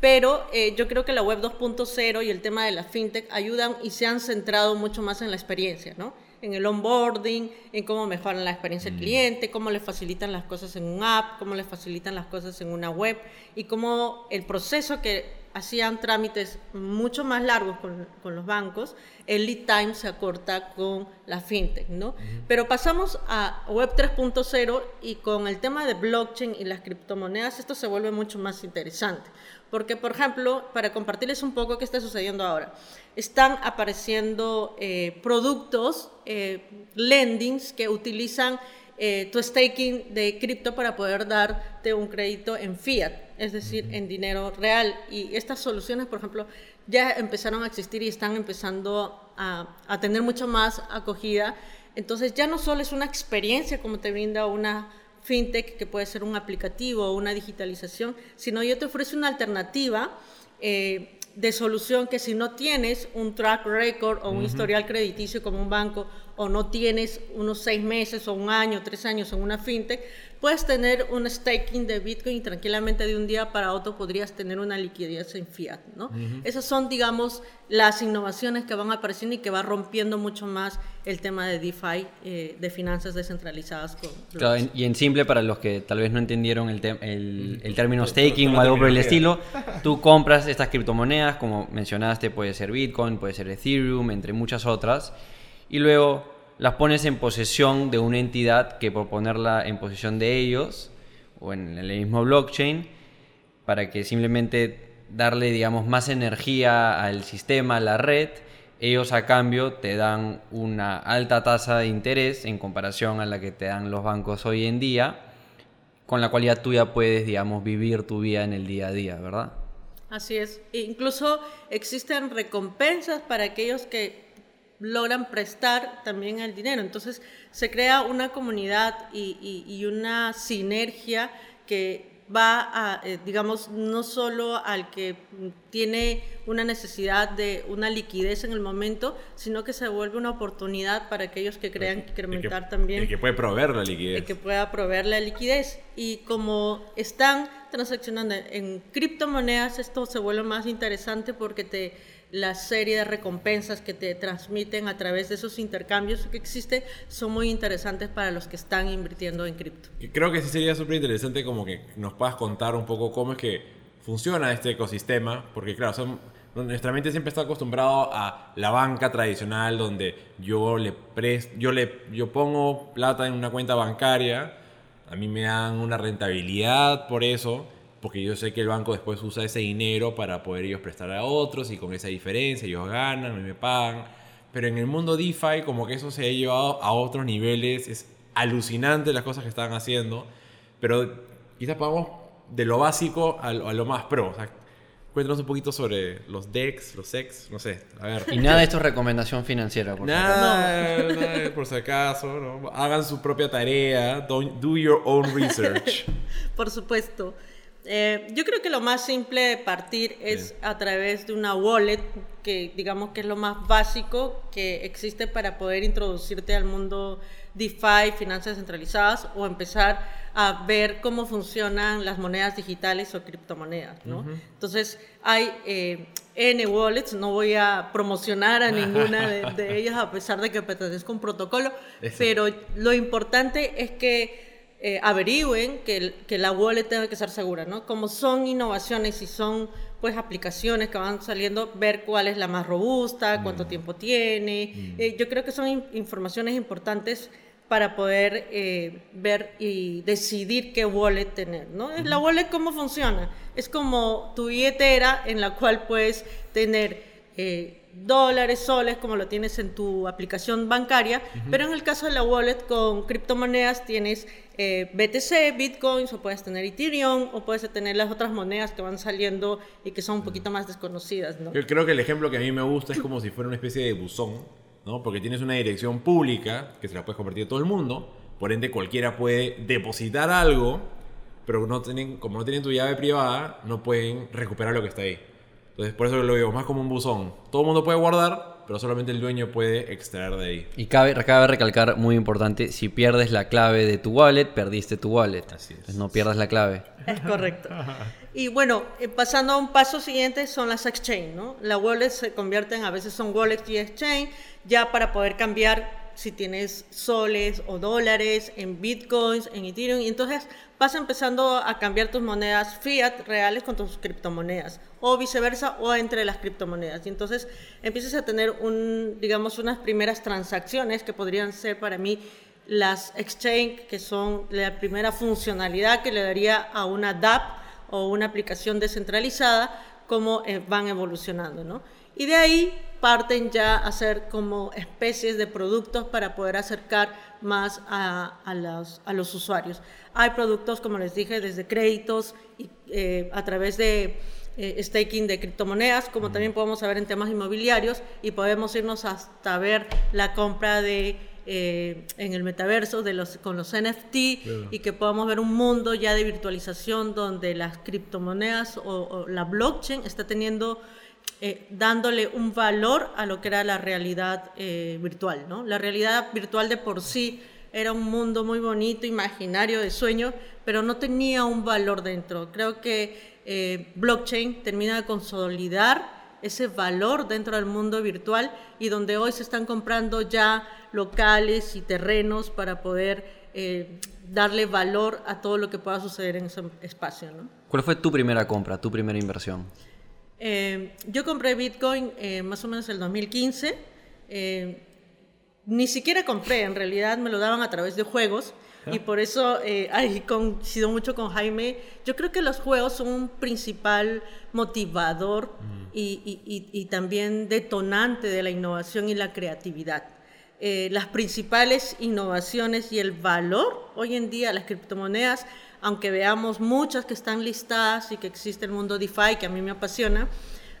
Speaker 1: Pero eh, yo creo que la web 2.0 y el tema de la fintech ayudan y se han centrado mucho más en la experiencia, ¿no? En el onboarding, en cómo mejoran la experiencia del mm. cliente, cómo le facilitan las cosas en un app, cómo le facilitan las cosas en una web y cómo el proceso que hacían trámites mucho más largos con, con, los bancos, el lead time se acorta con la fintech, ¿no? Pero pasamos a Web 3.0 y con el tema de blockchain y las criptomonedas esto se vuelve mucho más interesante. Porque, por ejemplo, para compartirles un poco qué está sucediendo ahora, están apareciendo eh, productos, eh, lendings que utilizan eh, tu staking de cripto para poder darte un crédito en fiat, es decir, en dinero real. Y estas soluciones, por ejemplo, ya empezaron a existir y están empezando a, a tener mucho más acogida. Entonces ya no solo es una experiencia como te brinda una fintech, que puede ser un aplicativo o una digitalización, sino yo te ofrezco una alternativa eh, de solución que si no tienes un track record o un historial crediticio como un banco o no tienes unos seis meses o un año, tres años en una fintech, puedes tener un staking de Bitcoin y tranquilamente de un día para otro podrías tener una liquidez en fiat, ¿no? Esas son, digamos, las innovaciones que van apareciendo y que va rompiendo mucho más el tema de DeFi, eh, de finanzas descentralizadas.
Speaker 2: Con y en simple, para los que tal vez no entendieron el, el, el término staking o algo por el estilo, tú compras estas criptomonedas, como mencionaste, puede ser Bitcoin, puede ser Ethereum, entre muchas otras, y luego las pones en posesión de una entidad que por ponerla en posesión de ellos o en el mismo blockchain para que simplemente darle digamos más energía al sistema, a la red, ellos a cambio te dan una alta tasa de interés en comparación a la que te dan los bancos hoy en día, con la cual ya tú ya puedes digamos vivir tu vida en el día a día, ¿verdad?
Speaker 1: Así es. E incluso existen recompensas para aquellos que logran prestar también el dinero. Entonces se crea una comunidad y, una sinergia que va a, eh, digamos, no solo al que tiene una necesidad de una liquidez en el momento, sino que se vuelve una oportunidad para aquellos que crean incrementar también.
Speaker 3: El que puede proveer la liquidez.
Speaker 1: El que pueda proveer la liquidez. Y como están transaccionando en criptomonedas, esto se vuelve más interesante porque te la serie de recompensas que te transmiten a través de esos intercambios que existen son muy interesantes para los que están invirtiendo en cripto.
Speaker 3: Creo que sí sería súper interesante como que nos puedas contar un poco cómo es que funciona este ecosistema, porque claro, son, nuestra mente siempre está acostumbrado a la banca tradicional donde yo le yo le yo pongo plata en una cuenta bancaria, a mí me dan una rentabilidad por eso porque yo sé que el banco después usa ese dinero para poder ellos prestar a otros y con esa diferencia ellos ganan, y me pagan. Pero en el mundo DeFi como que eso se ha llevado a otros niveles, es alucinante las cosas que están haciendo, pero quizás vamos de lo básico a lo, más pro. O sea, cuéntanos un poquito sobre los DEX, los SEX, no sé, a ver.
Speaker 2: Y nada de esto es recomendación financiera,
Speaker 3: por nada, nada, por si acaso, ¿no? hagan su propia tarea, do your own research.
Speaker 1: por supuesto. Eh, yo creo que lo más simple de partir es a través de una wallet, que digamos que es lo más básico que existe para poder introducirte al mundo DeFi, finanzas centralizadas, o empezar a ver cómo funcionan las monedas digitales o criptomonedas. ¿no? Entonces, hay eh, N wallets, no voy a promocionar a ninguna de, ellas a pesar de que pertenezca a un protocolo, pero lo importante es que eh, averigüen que, que, la wallet tenga que ser segura, ¿no? Como son innovaciones y son pues aplicaciones que van saliendo, ver cuál es la más robusta, mm. cuánto tiempo tiene. Mm. Eh, yo creo que son informaciones importantes para poder eh, ver y decidir qué wallet tener, ¿no? La wallet, ¿cómo funciona? Es como tu billetera en la cual puedes tener dólares, soles, como lo tienes en tu aplicación bancaria, pero en el caso de la wallet con criptomonedas tienes eh, BTC, Bitcoins, o puedes tener Ethereum, o puedes tener las otras monedas que van saliendo y que son un poquito más desconocidas. ¿no?
Speaker 3: Yo creo que el ejemplo que a mí me gusta es como si fuera una especie de buzón, ¿no? porque tienes una dirección pública que se la puedes compartir a todo el mundo, por ende cualquiera puede depositar algo, pero no tienen, como no tienen tu llave privada, no pueden recuperar lo que está ahí. Entonces, por eso lo veo más como un buzón. Todo el mundo puede guardar, pero solamente el dueño puede extraer de ahí.
Speaker 2: Y cabe, cabe recalcar, muy importante, si pierdes la clave de tu wallet, perdiste tu wallet. Así es. no pierdas la clave.
Speaker 1: Es correcto. Y bueno, eh, pasando a un paso siguiente son las exchange, ¿no? Las wallets se convierten, a veces son wallets y exchange, ya para poder cambiar si tienes soles o dólares, en bitcoins, en Ethereum, y entonces vas empezando a cambiar tus monedas fiat reales con tus criptomonedas, o viceversa, o entre las criptomonedas. Y entonces empiezas a tener, un, digamos, unas primeras transacciones que podrían ser para mí las exchange, que son la primera funcionalidad que le daría a una DApp o una aplicación descentralizada, cómo eh, van evolucionando, ¿no? Y de ahí parten ya a hacer como especies de productos para poder acercar más a, a, los, a los, usuarios. Hay productos, como les dije, desde créditos y, eh, a través de eh, staking de criptomonedas, como también podemos ver en temas inmobiliarios y podemos irnos hasta ver la compra de eh, en el metaverso de los, con los NFT y que podamos ver un mundo ya de virtualización donde las criptomonedas o, o la blockchain está teniendo eh, dándole un valor a lo que era la realidad eh, virtual. ¿no? La realidad virtual de por sí era un mundo muy bonito, imaginario, de sueño, pero no tenía un valor dentro. Creo que eh, blockchain termina de consolidar ese valor dentro del mundo virtual y donde hoy se están comprando ya locales y terrenos para poder darle valor a todo lo que pueda suceder en ese espacio.
Speaker 2: ¿Cuál fue tu primera compra, tu primera inversión?
Speaker 1: Eh, yo compré Bitcoin eh, más o menos el 2015. Eh, ni siquiera compré, en realidad me lo daban a través de juegos. Y por eso ahí coincido mucho con Jaime. Yo creo que los juegos son un principal motivador mm. y, y, y, también detonante de la innovación y la creatividad. las principales innovaciones y el valor hoy en día, las criptomonedas, aunque veamos muchas que están listadas y que existe el mundo DeFi, que a mí me apasiona,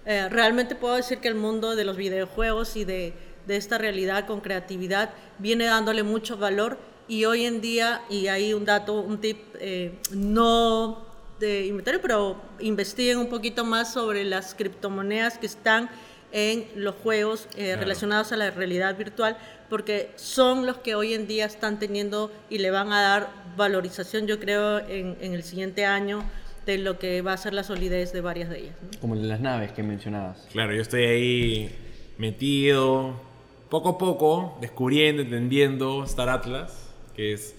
Speaker 1: eh, realmente puedo decir que el mundo de los videojuegos y de, de, esta realidad con creatividad viene dándole mucho valor. Y hoy en día, y hay un dato, un tip, eh, no de inventario, pero investiguen un poquito más sobre las criptomonedas que están en los juegos eh, relacionados a la realidad virtual, porque son los que hoy en día están teniendo y le van a dar valorización, yo creo, en, el siguiente año de lo que va a ser la solidez de varias de ellas.
Speaker 2: Como las naves que mencionabas.
Speaker 3: Claro, yo estoy ahí metido, poco a poco, descubriendo, entendiendo Star Atlas, que es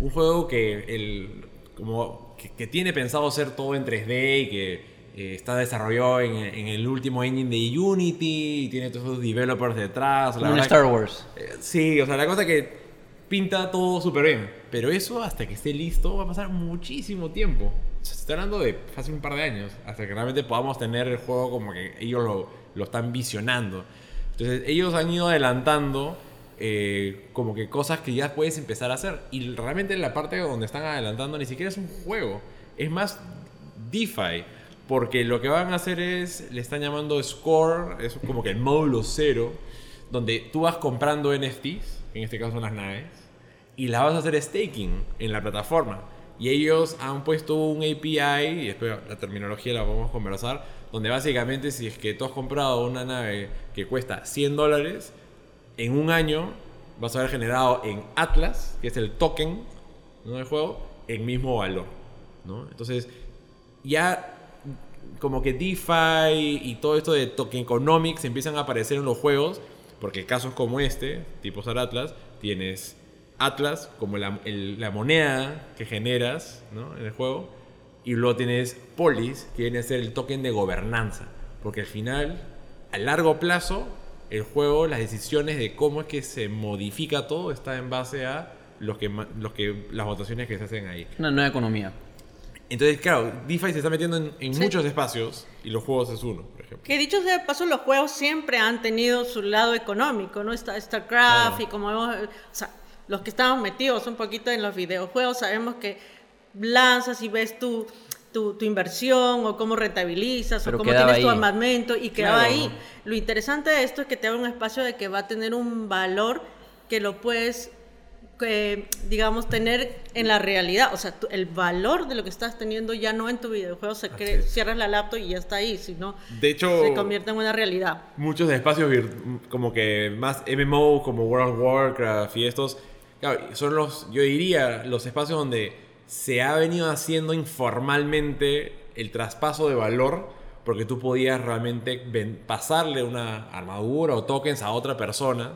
Speaker 3: un juego que, el, como, que tiene pensado ser todo en 3D y que eh, está desarrollado en, el último engine de Unity y tiene todos esos developers detrás.
Speaker 2: La Star Wars.
Speaker 3: Eh, sí, o sea, la cosa que pinta todo súper bien. Pero eso, hasta que esté listo, va a pasar muchísimo tiempo. se está hablando de hace un par de años. Hasta que realmente podamos tener el juego como que ellos lo, lo están visionando. Entonces, ellos han ido adelantando eh, como que cosas que ya puedes empezar a hacer. Y realmente la parte donde están adelantando ni siquiera es un juego. Es más DeFi. Porque lo que van a hacer es, le están llamando Score, es como que el módulo cero, donde tú vas comprando NFTs, en este caso son las naves, y las vas a hacer staking en la plataforma. Y ellos han puesto un API, y después la terminología la vamos a conversar, donde básicamente si es que tú has comprado una nave que cuesta 100 dólares, en un año vas a haber generado en Atlas, que es el token ¿no? del juego, el mismo valor. ¿no? Entonces, ya como que DeFi y todo esto de token economics empiezan a aparecer en los juegos, porque casos como este, tipo Star Atlas, tienes Atlas como la, moneda que generas en el juego, y luego tienes Polis, que viene a ser el token de gobernanza, porque al final, a largo plazo, el juego, las decisiones de cómo es que se modifica todo está en base a los que, los que, las votaciones que se hacen ahí.
Speaker 2: Una nueva economía.
Speaker 3: Entonces, claro, DeFi se está metiendo en, muchos espacios y los juegos es uno, por ejemplo.
Speaker 1: Que dicho sea de paso, los juegos siempre han tenido su lado económico, ¿no? StarCraft y como vemos, o sea, los que estamos metidos un poquito en los videojuegos sabemos que lanzas y ves tu, tu, inversión o cómo rentabilizas o cómo tienes tu armamento y quedaba ahí. Lo interesante de esto es que te da un espacio de que va a tener un valor que lo puedes digamos, tener en la realidad. O sea, el valor de lo que estás teniendo ya no en tu videojuego se cree, cierras la laptop y ya está ahí, sino
Speaker 3: de hecho,
Speaker 1: se convierte en una realidad.
Speaker 3: Muchos espacios como que más MMO, como World of Warcraft y estos, son los, yo diría, los espacios donde se ha venido haciendo informalmente el traspaso de valor porque tú podías realmente pasarle una armadura o tokens a otra persona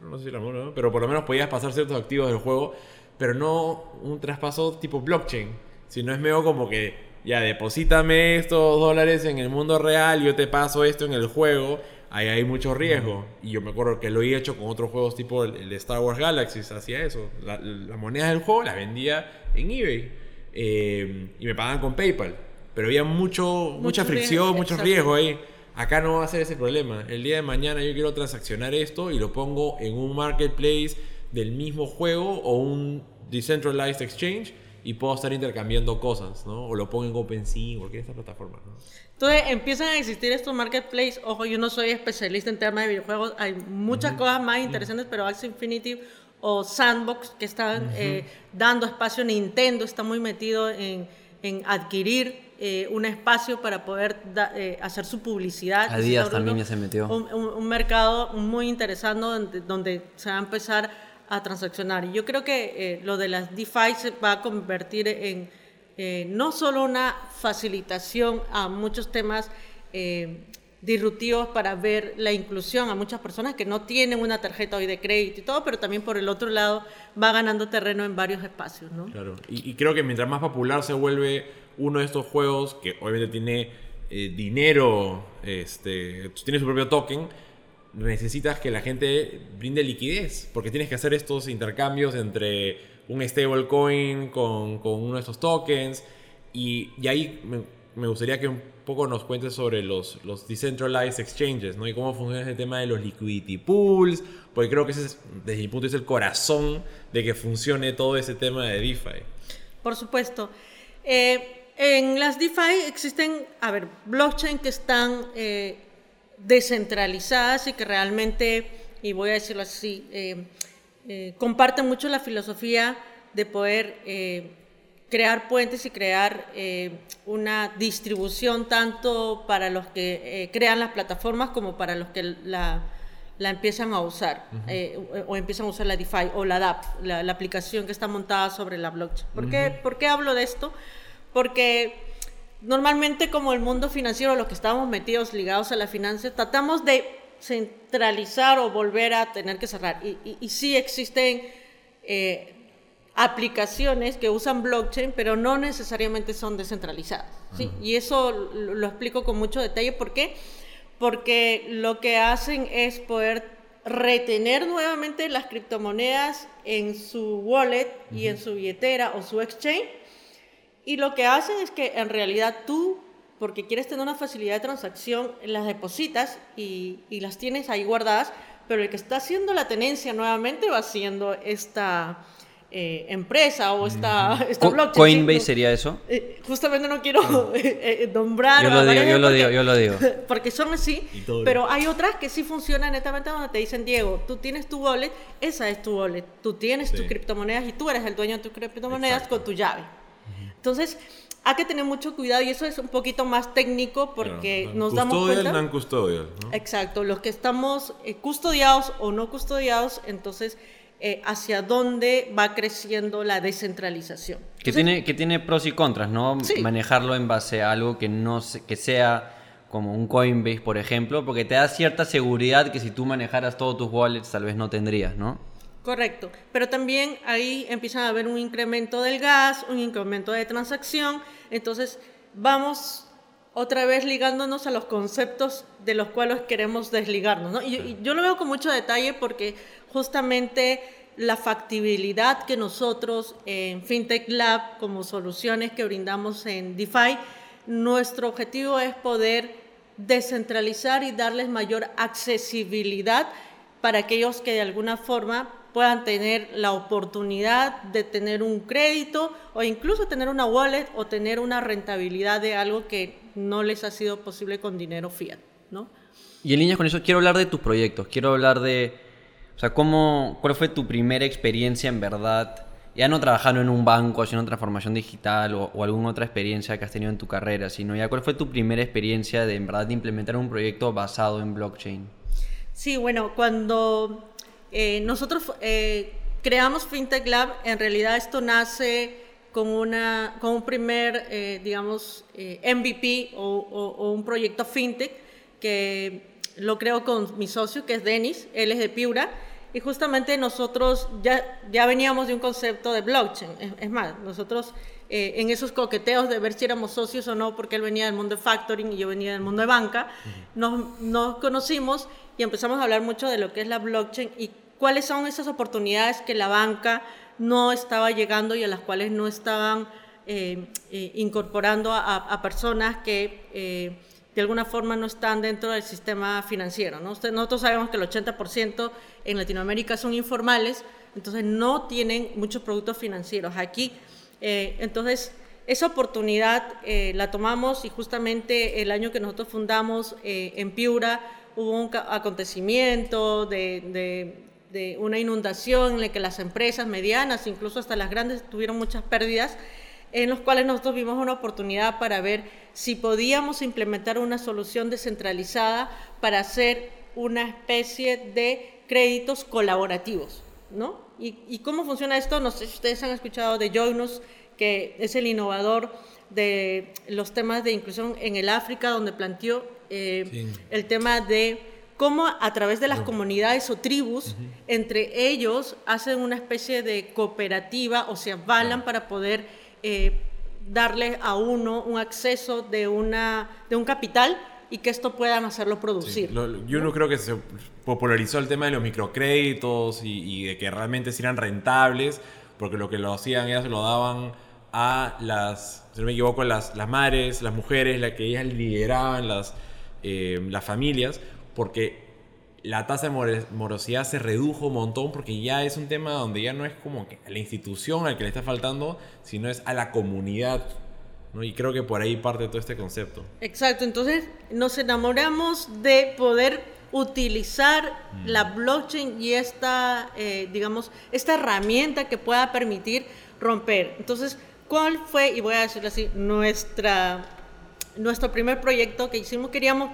Speaker 3: no sé si era mono, ¿no? pero por lo menos podías pasar ciertos activos del juego, pero no un traspaso tipo blockchain, sino es medio como que ya deposítame estos dólares en el mundo real, yo te paso esto en el juego, ahí hay mucho riesgo. Y yo me acuerdo que lo he hecho con otros juegos tipo el, Star Wars Galaxies, hacía eso. La, la moneda del juego la vendía en eBay eh, y me pagaban con PayPal. Pero había mucho, mucha fricción,
Speaker 1: riesgo,
Speaker 3: mucho riesgo ahí. Acá no va a ser ese problema. El día de mañana yo quiero transaccionar esto y lo pongo en un marketplace del mismo juego o un decentralized exchange y puedo estar intercambiando cosas, ¿no? O lo pongo en OpenSea, cualquier de estas plataformas, ¿no?
Speaker 1: Entonces empiezan a existir estos marketplaces. Ojo, yo no soy especialista en temas de videojuegos. Hay muchas cosas más interesantes, pero Axie Infinity o Sandbox que están eh, dando espacio. Nintendo está muy metido en, en adquirir eh, un espacio para poder da- eh, hacer su publicidad. Está abriendo
Speaker 2: también ya se metió.
Speaker 1: Un, un- un mercado muy interesante donde, donde se va a empezar a transaccionar. Y yo creo que eh, lo de las DeFi se va a convertir en eh, no solo una facilitación a muchos temas eh, disruptivos para ver la inclusión a muchas personas que no tienen una tarjeta hoy de crédito y todo, pero también por el otro lado va ganando terreno en varios espacios, ¿no?
Speaker 3: Claro. Y, y creo que mientras más popular se vuelve uno de estos juegos, que obviamente tiene eh, dinero, este, tiene su propio token, necesitas que la gente brinde liquidez, porque tienes que hacer estos intercambios entre un stablecoin con, con uno de estos tokens. Y, y ahí me, gustaría que un poco nos cuentes sobre los, los decentralized exchanges, ¿no? Y cómo funciona ese tema de los liquidity pools, porque creo que ese es, desde mi punto de el corazón de que funcione todo ese tema de DeFi.
Speaker 1: Por supuesto. Eh, en las DeFi existen, a ver, blockchain que están eh, descentralizadas y que realmente, y voy a decirlo así, eh, eh, comparten mucho la filosofía de poder eh, crear puentes y crear eh, una distribución tanto para los que crean las plataformas como para los que la, la empiezan a usar eh, o, o empiezan a usar la DeFi o la DApp, la, la aplicación que está montada sobre la blockchain. ¿Por, qué, ¿Por qué hablo de esto? Porque normalmente como el mundo financiero, los que estamos metidos ligados a la finanza, tratamos de centralizar o volver a tener que cerrar. Y, y, y sí existen eh, aplicaciones que usan blockchain, pero no necesariamente son descentralizadas. ¿sí? Y eso lo, lo explico con mucho detalle. ¿Por qué? Porque lo que hacen es poder retener nuevamente las criptomonedas en su wallet y en su billetera o su exchange. Y lo que hacen es que en realidad tú, porque quieres tener una facilidad de transacción, las depositas y, y las tienes ahí guardadas, pero el que está haciendo la tenencia nuevamente va siendo esta eh, empresa o esta, esta
Speaker 2: Co-
Speaker 1: blockchain.
Speaker 2: Coinbase sería eso.
Speaker 1: Eh, justamente no quiero eh, eh, nombrar.
Speaker 2: Yo
Speaker 1: a
Speaker 2: lo digo, yo lo
Speaker 1: porque-
Speaker 2: digo, yo lo digo.
Speaker 1: Porque son así, pero hay otras que sí funcionan netamente donde te dicen, Diego, tú tienes tu wallet, esa es tu wallet, tú tienes tus
Speaker 3: Sí.
Speaker 1: criptomonedas y tú eres el dueño de tus criptomonedas
Speaker 3: Exacto.
Speaker 1: con tu llave. Entonces, hay que tener mucho cuidado y eso es un poquito más técnico porque nos damos
Speaker 3: custodial,
Speaker 1: cuenta...
Speaker 3: non-custodial, ¿no?
Speaker 1: Exacto, los que estamos eh, custodiados o no custodiados, entonces, eh, hacia dónde va creciendo la descentralización.
Speaker 2: Que
Speaker 1: Entonces,
Speaker 2: tiene, que tiene pros y contras, ¿no?
Speaker 1: Sí.
Speaker 2: Manejarlo en base a algo que no se- que sea como un Coinbase, por ejemplo, porque te da cierta seguridad que si tú manejaras todos tus wallets tal vez no tendrías, ¿no?
Speaker 1: Correcto, pero también ahí empiezan a haber un incremento del gas, un incremento de transacción, entonces vamos otra vez ligándonos a los conceptos de los cuales queremos desligarnos. ¿no? Y, y yo lo veo con mucho detalle porque justamente la factibilidad que nosotros en FinTech Lab como soluciones que brindamos en DeFi, nuestro objetivo es poder descentralizar y darles mayor accesibilidad para aquellos que de alguna forma puedan tener la oportunidad de tener un crédito o incluso tener una wallet o tener una rentabilidad de algo que no les ha sido posible con dinero fiat, ¿no?
Speaker 2: Y en líneas con eso, quiero hablar de tus proyectos, quiero hablar de, o sea, cómo, cuál fue tu primera experiencia en verdad, ya no trabajando en un banco, haciendo transformación digital o, o alguna otra experiencia que has tenido en tu carrera, sino ya cuál fue tu primera experiencia de en verdad de implementar un proyecto basado en blockchain.
Speaker 1: Sí, bueno, cuando eh, nosotros eh, creamos FinTech Lab, en realidad esto nace con, una, con un primer, eh, digamos, eh, MVP o, o- o un proyecto FinTech que lo creo con mi socio, que es Denis, él es de Piura, y justamente nosotros ya, ya veníamos de un concepto de blockchain. Es, es más, nosotros eh, en esos coqueteos de ver si éramos socios o no, porque él venía del mundo de factoring y yo venía del mundo de banca, nos, nos conocimos y empezamos a hablar mucho de lo que es la blockchain y cuáles son esas oportunidades que la banca no estaba llegando y a las cuales no estaban eh, eh, incorporando a, personas que eh, de alguna forma no están dentro del sistema financiero. nosotros sabemos que el 80% en Latinoamérica son informales, entonces no tienen muchos productos financieros. Aquí, entonces, esa oportunidad la tomamos y justamente el año que nosotros fundamos en Piura hubo un acontecimiento de, una inundación en la que las empresas medianas, incluso hasta las grandes, tuvieron muchas pérdidas, en los cuales nosotros vimos una oportunidad para ver si podíamos implementar una solución descentralizada para hacer una especie de créditos colaborativos, ¿no? ¿Y, y cómo funciona esto? No sé si ustedes han escuchado de Joinus, que es el innovador de los temas de inclusión en el África, donde planteó eh, sí. el tema de cómo a través de las comunidades o tribus, uh -huh. entre ellos hacen una especie de cooperativa o se avalan uh -huh. para poder eh, darle a uno un acceso de, una, de un capital y que esto puedan hacerlo producir.
Speaker 3: Sí, lo, yo no creo que se popularizó el tema de los microcréditos y, y de que realmente sean rentables, porque lo que lo hacían ellas lo daban a las, si no me equivoco, las, las madres, las mujeres, las que ellas lideraban las, eh, las familias, porque la tasa de morosidad se redujo un montón porque ya es un tema donde ya no es como que a la institución al que le está faltando, sino es a la comunidad. ¿no? Y creo que por ahí parte todo este concepto.
Speaker 1: Exacto, entonces nos enamoramos de poder utilizar mm. la blockchain y esta, eh, digamos, esta herramienta que pueda permitir romper. Entonces, ¿cuál fue, y voy a decirlo así, nuestra, nuestro primer proyecto que hicimos? Queríamos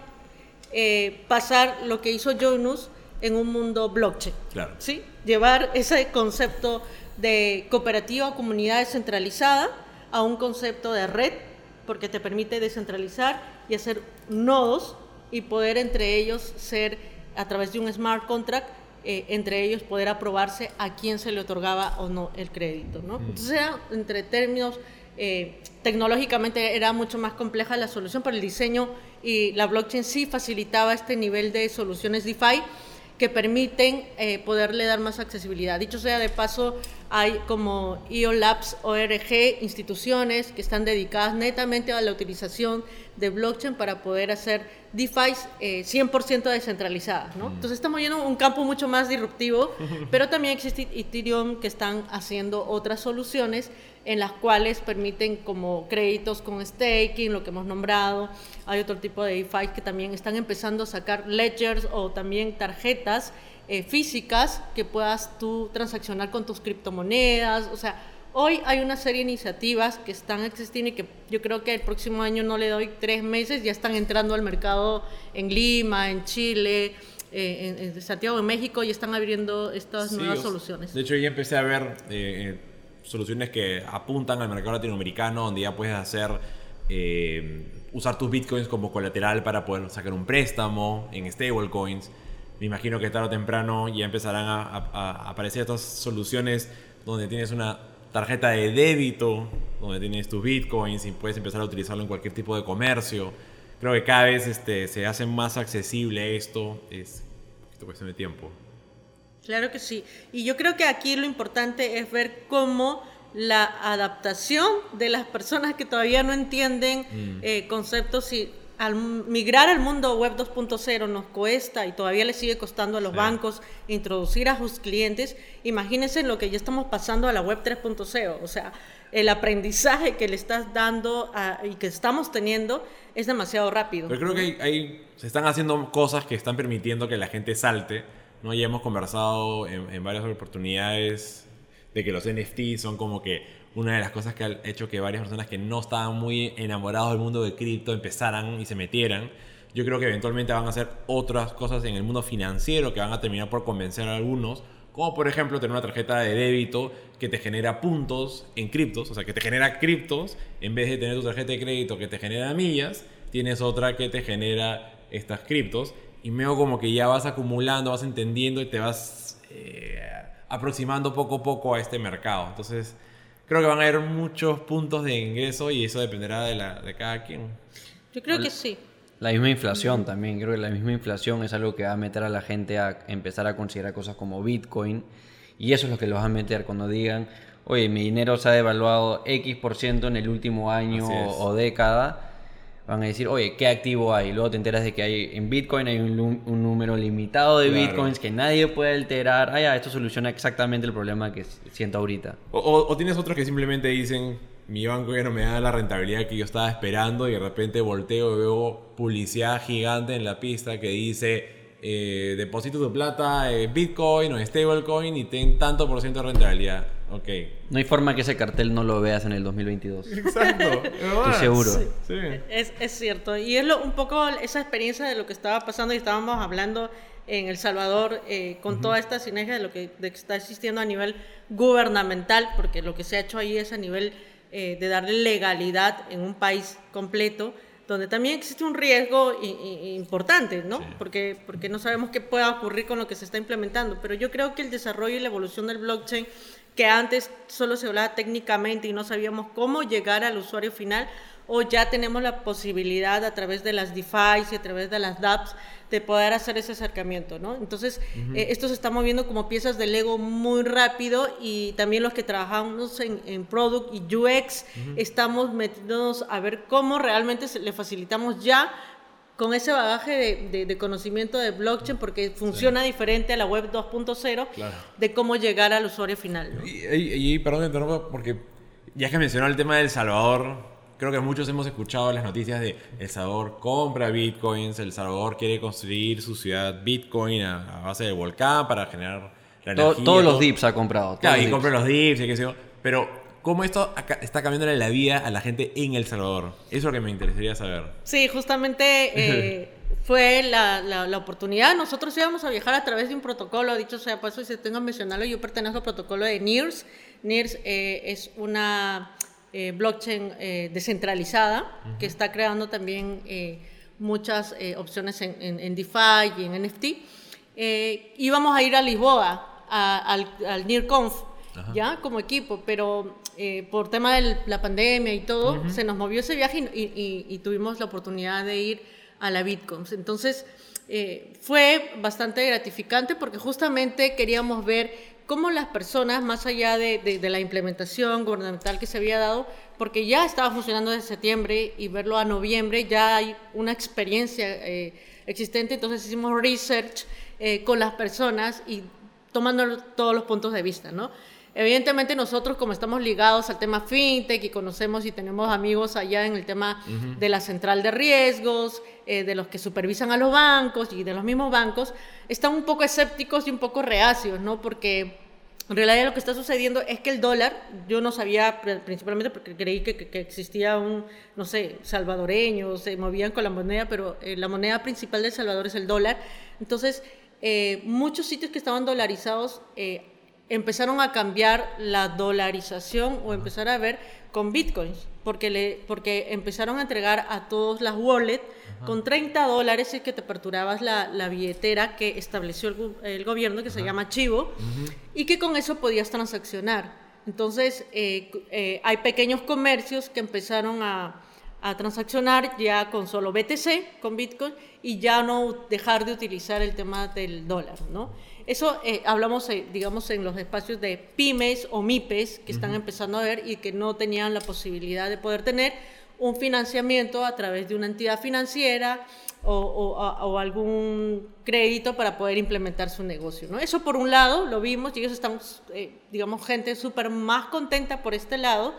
Speaker 1: eh, pasar lo que hizo Jonas en un mundo blockchain.
Speaker 3: Claro.
Speaker 1: ¿sí? Llevar ese concepto de cooperativa o comunidad descentralizada a un concepto de red, porque te permite descentralizar y hacer nodos y poder entre ellos ser, a través de un smart contract, eh, entre ellos poder aprobarse a quién se le otorgaba o no el crédito. ¿no? Mm. Entonces, entre términos, eh, tecnológicamente era mucho más compleja la solución, pero el diseño y la blockchain sí facilitaba este nivel de soluciones DeFi que permiten eh, poderle dar más accesibilidad. Dicho sea de paso, hay como IO Labs, ORG, instituciones que están dedicadas netamente a la utilización de blockchain para poder hacer DeFi eh, 100% descentralizadas. ¿no? Mm. Entonces estamos yendo a un campo mucho más disruptivo, pero también existe Ethereum que están haciendo otras soluciones en las cuales permiten como créditos con staking, lo que hemos nombrado. Hay otro tipo de DeFi que también están empezando a sacar ledgers o también tarjetas eh, físicas que puedas tú transaccionar con tus criptomonedas. O sea, hoy hay una serie de iniciativas que están existiendo y que yo creo que el próximo año no le doy tres meses, ya están entrando al mercado en Lima, en Chile. Eh, en, en, Santiago de México y están abriendo estas sí, nuevas soluciones.
Speaker 3: De hecho, ya empecé a ver eh, soluciones que apuntan al mercado latinoamericano, donde ya puedes hacer, eh, usar tus bitcoins como colateral para poder sacar un préstamo en stablecoins. Me imagino que tarde o temprano ya empezarán a, a, a, aparecer estas soluciones donde tienes una tarjeta de débito, donde tienes tus bitcoins y puedes empezar a utilizarlo en cualquier tipo de comercio. Creo que cada vez este, se hace más accesible esto, es cuestión de tiempo.
Speaker 1: Claro que sí. Y yo creo que aquí lo importante es ver cómo la adaptación de las personas que todavía no entienden mm. eh, conceptos y al migrar al mundo web 2.0 nos cuesta y todavía le sigue costando a los sí. bancos introducir a sus clientes, imagínense en lo que ya estamos pasando a la web 3.0, o sea, el aprendizaje que le estás dando a, y que estamos teniendo es demasiado rápido.
Speaker 3: Pero creo que hay, hay, se están haciendo cosas que están permitiendo que la gente salte ¿no? Ya hemos conversado en, en, varias oportunidades de que los NFT son como que una de las cosas que ha hecho que varias personas que no estaban muy enamorados del mundo de cripto empezaran y se metieran. Yo creo que eventualmente van a hacer otras cosas en el mundo financiero que van a terminar por convencer a algunos, como por ejemplo tener una tarjeta de débito que te genera puntos en criptos, o sea, que te genera criptos, en vez de tener tu tarjeta de crédito que te genera millas, tienes otra que te genera estas criptos y veo como que ya vas acumulando, vas entendiendo y te vas, eh, aproximando poco a poco a este mercado. Entonces, creo que van a haber muchos puntos de ingreso y eso dependerá de, la, de cada quien.
Speaker 1: Yo creo que sí.
Speaker 2: La misma inflación también, creo que la misma inflación es algo que va a meter a la gente a empezar a considerar cosas como Bitcoin y eso es lo que los va a meter cuando digan, oye, mi dinero se ha devaluado X por ciento en el último año o década, van a decir, oye, ¿qué activo hay? Luego te enteras de que hay en Bitcoin hay un, número limitado de
Speaker 3: Claro.
Speaker 2: Bitcoins que nadie puede alterar. Ah, ya, esto soluciona exactamente el problema que siento ahorita.
Speaker 3: O, o- o tienes otros que simplemente dicen, mi banco ya no me da la rentabilidad que yo estaba esperando y de repente volteo y veo publicidad gigante en la pista que dice, eh, deposita tu plata en Bitcoin o stablecoin y ten tanto por ciento de rentabilidad. Ok.
Speaker 2: No hay forma que ese cartel no lo veas en el 2022.
Speaker 3: Exacto.
Speaker 2: Estoy seguro.
Speaker 3: Sí.
Speaker 1: Es, es cierto. Y es lo, un poco esa experiencia de lo que estaba pasando y estábamos hablando en El Salvador eh, con toda esta sinergia de lo que, de que está existiendo a nivel gubernamental, porque lo que se ha hecho ahí es a nivel eh, de darle legalidad en un país completo, donde también existe un riesgo i- i- importante, ¿no?
Speaker 3: Sí.
Speaker 1: Porque, porque no sabemos qué pueda ocurrir con lo que se está implementando. Pero yo creo que el desarrollo y la evolución del blockchain, que antes solo se hablaba técnicamente y no sabíamos cómo llegar al usuario final, o ya tenemos la posibilidad a través de las DeFi y a través de las dApps de poder hacer ese acercamiento, ¿no? Entonces, eh, esto se está moviendo como piezas de Lego muy rápido y también los que trabajamos en, en Product y UX estamos metiéndonos a ver cómo realmente se- le facilitamos ya con ese bagaje de, de- de conocimiento de blockchain porque funciona diferente a la web 2.0
Speaker 3: Claro.
Speaker 1: de cómo llegar al usuario final, ¿no?
Speaker 3: Y, y- y, perdón que interrumpa, porque ya que mencionó el tema de El Salvador, creo que muchos hemos escuchado las noticias de El Salvador compra bitcoins, El Salvador quiere construir su ciudad bitcoin a, a base de volcán para generar la
Speaker 2: To-
Speaker 3: energía.
Speaker 2: todos los dips ha comprado. todos
Speaker 3: Claro, y compra los dips y qué sé yo. Pero, ¿cómo esto está cambiándole la vida a la gente en El Salvador? Eso es lo que me interesaría saber.
Speaker 1: Sí, justamente eh, fue la, la- la oportunidad. Nosotros íbamos a viajar a través de un protocolo, dicho sea paso, y se tengo que mencionarlo, yo pertenezco al protocolo de NIRS. NIRS eh, es una eh, blockchain eh, descentralizada que está creando también muchas opciones en, en- en DeFi y en NFT. Íbamos a ir a Lisboa, a- al, al NIRConf, ya como equipo, pero eh, por tema de la pandemia y todo, se nos movió ese viaje y, y- y- y tuvimos la oportunidad de ir a la Bitcoin. Entonces, eh, fue bastante gratificante porque justamente queríamos ver cómo las personas, más allá de, de- de la implementación gubernamental que se había dado, porque ya estaba funcionando desde septiembre y verlo a noviembre, ya hay una experiencia eh, existente, entonces hicimos research eh, con las personas y tomando todos los puntos de vista, ¿no? Evidentemente nosotros como estamos ligados al tema fintech y conocemos y tenemos amigos allá en el tema de la central de riesgos, eh, de los que supervisan a los bancos y de los mismos bancos, están un poco escépticos y un poco reacios, ¿no? Porque en realidad lo que está sucediendo es que el dólar, yo no sabía pr- principalmente porque creí que, que- que existía un, no sé, salvadoreño, se movían con la moneda, pero eh, la moneda principal de El Salvador es el dólar. Entonces, eh, muchos sitios que estaban dolarizados eh, empezaron a cambiar la dolarización o empezar a ver con bitcoins, porque, le, porque empezaron a entregar a todos las wallets con 30 dólares y que te aperturabas la, la billetera que estableció el, el gobierno, que se llama Chivo, y que con eso podías transaccionar. Entonces, eh, eh, hay pequeños comercios que empezaron a, a transaccionar ya con solo BTC, con Bitcoin, y ya no dejar de utilizar el tema del dólar, ¿no? Eso eh, hablamos, eh, digamos, en los espacios de pymes o MIPES que están empezando a ver y que no tenían la posibilidad de poder tener un financiamiento a través de una entidad financiera o, o- a- o algún crédito para poder implementar su negocio, ¿no? Eso por un lado lo vimos y ellos están, eh, digamos, gente súper más contenta por este lado.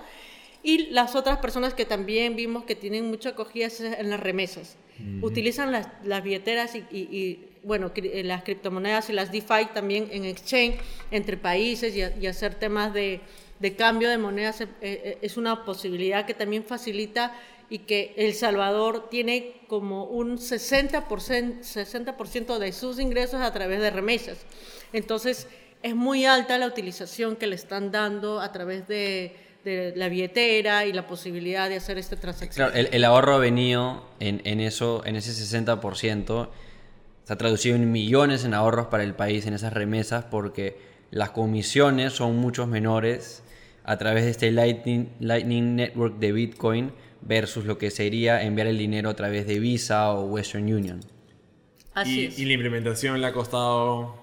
Speaker 1: Y las otras personas que también vimos que tienen mucha acogida es en las remesas. Utilizan las, las billeteras y, y- y, bueno, eh, las criptomonedas y las DeFi también en exchange entre países y, y hacer temas de, de cambio de monedas eh, eh, es una posibilidad que también facilita y que El Salvador tiene como un 60%, 60 de sus ingresos a través de remesas. Entonces, es muy alta la utilización que le están dando a través de, de la billetera y la posibilidad de hacer esta transacción.
Speaker 2: Claro, el, el ahorro ha venido en, en eso, en ese 60%, se ha traducido en millones en ahorros para el país en esas remesas porque las comisiones son muchos menores a través de este Lightning, Lightning Network de Bitcoin versus lo que sería enviar el dinero a través de Visa o Western Union.
Speaker 1: Así
Speaker 3: y,
Speaker 1: es.
Speaker 3: y la implementación le ha costado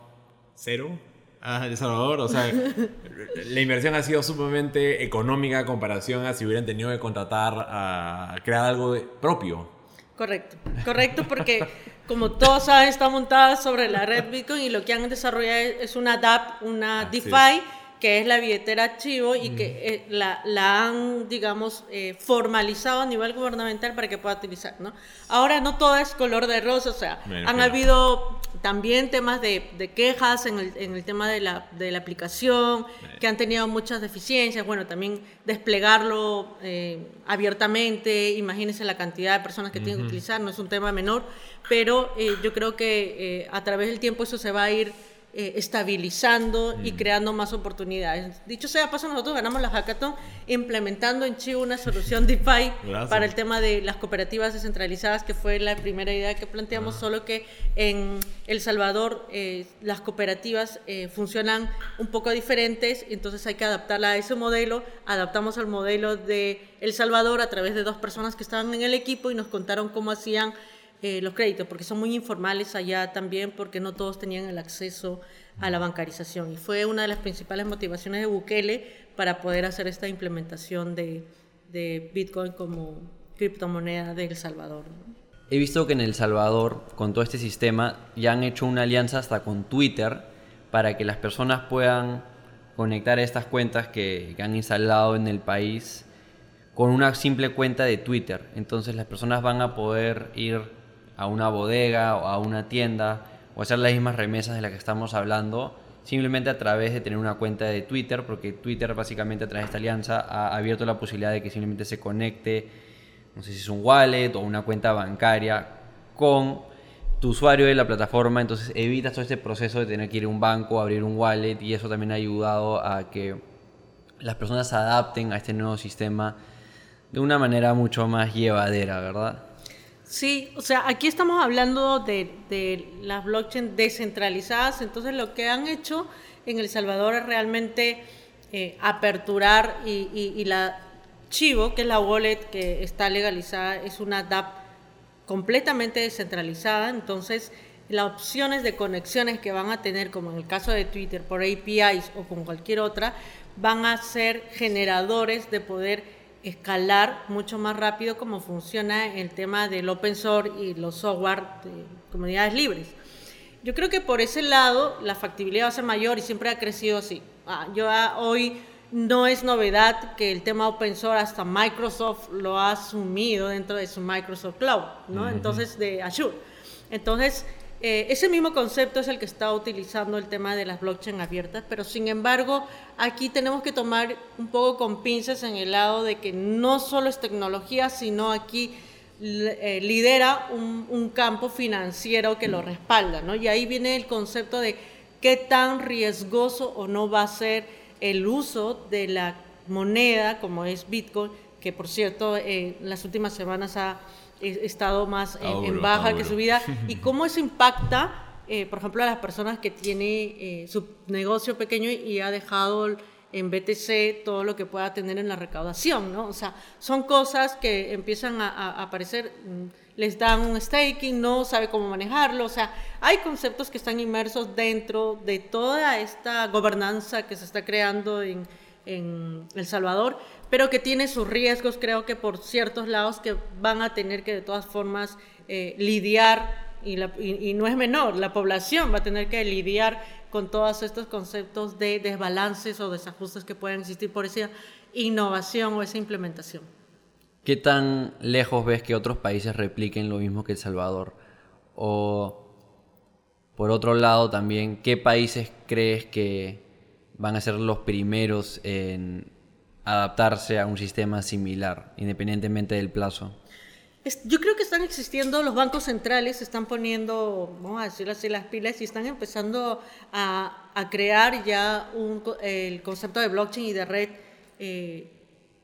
Speaker 3: cero a El Salvador. O sea, la inversión ha sido sumamente económica en comparación a si hubieran tenido que contratar a crear algo de- propio.
Speaker 1: Correcto, correcto, porque como todos saben, está montada sobre la red Bitcoin y lo que han desarrollado es una DApp, una DeFi, que es la billetera archivo y que eh, la, la han, digamos, eh, formalizado a nivel gubernamental para que pueda utilizar, ¿no? Ahora no todo es color de rosa, o sea, han
Speaker 3: claro.
Speaker 1: habido también temas de, de quejas en el, en el tema de la, de la aplicación, que han tenido muchas deficiencias, bueno, también desplegarlo eh, abiertamente, imagínense la cantidad de personas que tienen que utilizar, no es un tema menor, pero eh, yo creo que eh, a través del tiempo eso se va a ir eh, estabilizando y creando más oportunidades. Dicho sea paso, nosotros ganamos la hackathon implementando en Chile una solución DeFi
Speaker 3: Gracias.
Speaker 1: para el tema de las cooperativas descentralizadas, que fue la primera idea que planteamos, solo que en El Salvador eh, las cooperativas eh, funcionan un poco diferentes, entonces hay que adaptarla a ese modelo. Adaptamos al modelo de El Salvador a través de dos personas que estaban en el equipo y nos contaron cómo hacían eh, los créditos, porque son muy informales allá también, porque no todos tenían el acceso a la bancarización. Y fue una de las principales motivaciones de Bukele para poder hacer esta implementación de, de Bitcoin como criptomoneda de El Salvador.
Speaker 2: He visto que en El Salvador, con todo este sistema, ya han hecho una alianza hasta con Twitter para que las personas puedan conectar estas cuentas que, que han instalado en el país con una simple cuenta de Twitter. Entonces las personas van a poder ir a una bodega o a una tienda o hacer las mismas remesas de las que estamos hablando simplemente a través de tener una cuenta de Twitter, porque Twitter básicamente a través de esta alianza ha abierto la posibilidad de que simplemente se conecte no sé si es un wallet o una cuenta bancaria con tu usuario de la plataforma, entonces evitas todo este proceso de tener que ir a un banco, abrir un wallet y eso también ha ayudado a que las personas se adapten a este nuevo sistema de una manera mucho más llevadera, ¿verdad?
Speaker 1: Sí, o sea, aquí estamos hablando de, de las blockchain descentralizadas, entonces lo que han hecho en El Salvador es realmente eh, aperturar y, y- y la Chivo, que es la wallet que está legalizada, es una DApp completamente descentralizada, entonces las opciones de conexiones que van a tener, como en el caso de Twitter, por APIs o con cualquier otra, van a ser generadores de poder escalar mucho más rápido como funciona el tema del open source y los software de comunidades libres. Yo creo que por ese lado la factibilidad va a ser mayor y siempre ha crecido así. Ah, yo ah, hoy no es novedad que el tema open source hasta Microsoft lo ha asumido dentro de su Microsoft Cloud, ¿no? Entonces de Azure. Entonces eh, ese mismo concepto es el que está utilizando el tema de las blockchain abiertas, pero sin embargo aquí tenemos que tomar un poco con pinzas en el lado de que no solo es tecnología, sino aquí eh, lidera un, campo financiero que lo respalda, ¿no? Y ahí viene el concepto de qué tan riesgoso o no va a ser el uso de la moneda como es Bitcoin, que por cierto eh, en las últimas semanas ha estado más en,
Speaker 3: Está
Speaker 1: en baja
Speaker 3: está
Speaker 1: que subida, y cómo eso impacta, eh, por ejemplo, a las personas que tienen eh, su negocio pequeño y ha dejado en BTC todo lo que pueda tener en la recaudación, ¿no? O sea, son cosas que empiezan a, a- a aparecer, mm, les dan un staking, no sabe cómo manejarlo, o sea, hay conceptos que están inmersos dentro de toda esta gobernanza que se está creando en, en El Salvador, pero que tiene sus riesgos, creo que por ciertos lados que van a tener que de todas formas eh, lidiar, y, y- no es menor, la población va a tener que lidiar con todos estos conceptos de desbalances o desajustes que puedan existir por esa innovación o esa implementación.
Speaker 2: ¿Qué tan lejos ves que otros países repliquen lo mismo que El Salvador? O, por otro lado, también, ¿qué países crees que van a ser los primeros en adaptarse a un sistema similar, independientemente del plazo?
Speaker 1: Yo creo que están existiendo, los bancos centrales se están poniendo, vamos a decirlo así, las pilas y están empezando a, a crear ya un, el concepto de blockchain y de red, eh,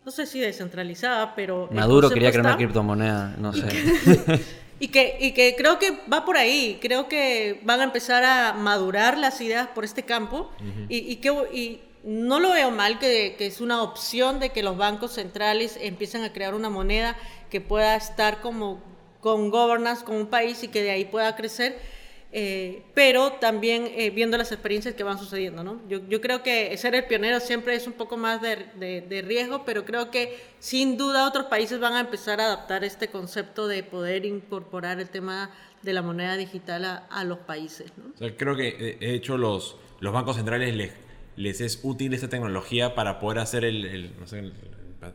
Speaker 1: no sé si descentralizada, pero...
Speaker 2: Maduro quería crear una
Speaker 1: está.
Speaker 2: criptomoneda, no sé.
Speaker 1: Y que, y que creo que va por ahí, creo que van a empezar a madurar las ideas por este campo y, y, que, y no lo veo mal, que, es una opción de que los bancos centrales empiecen a crear una moneda que pueda estar como con governance, con un país y que de ahí pueda crecer eh, pero también eh, viendo las experiencias que van sucediendo. ¿no? Yo, creo que ser el pionero siempre es un poco más de, riesgo, pero creo que sin duda otros países van a empezar a adaptar este concepto de poder incorporar el tema de la moneda digital a, los países.
Speaker 3: creo que eh, de hecho los, los bancos centrales les, les es útil esta tecnología para poder hacer el, el no sé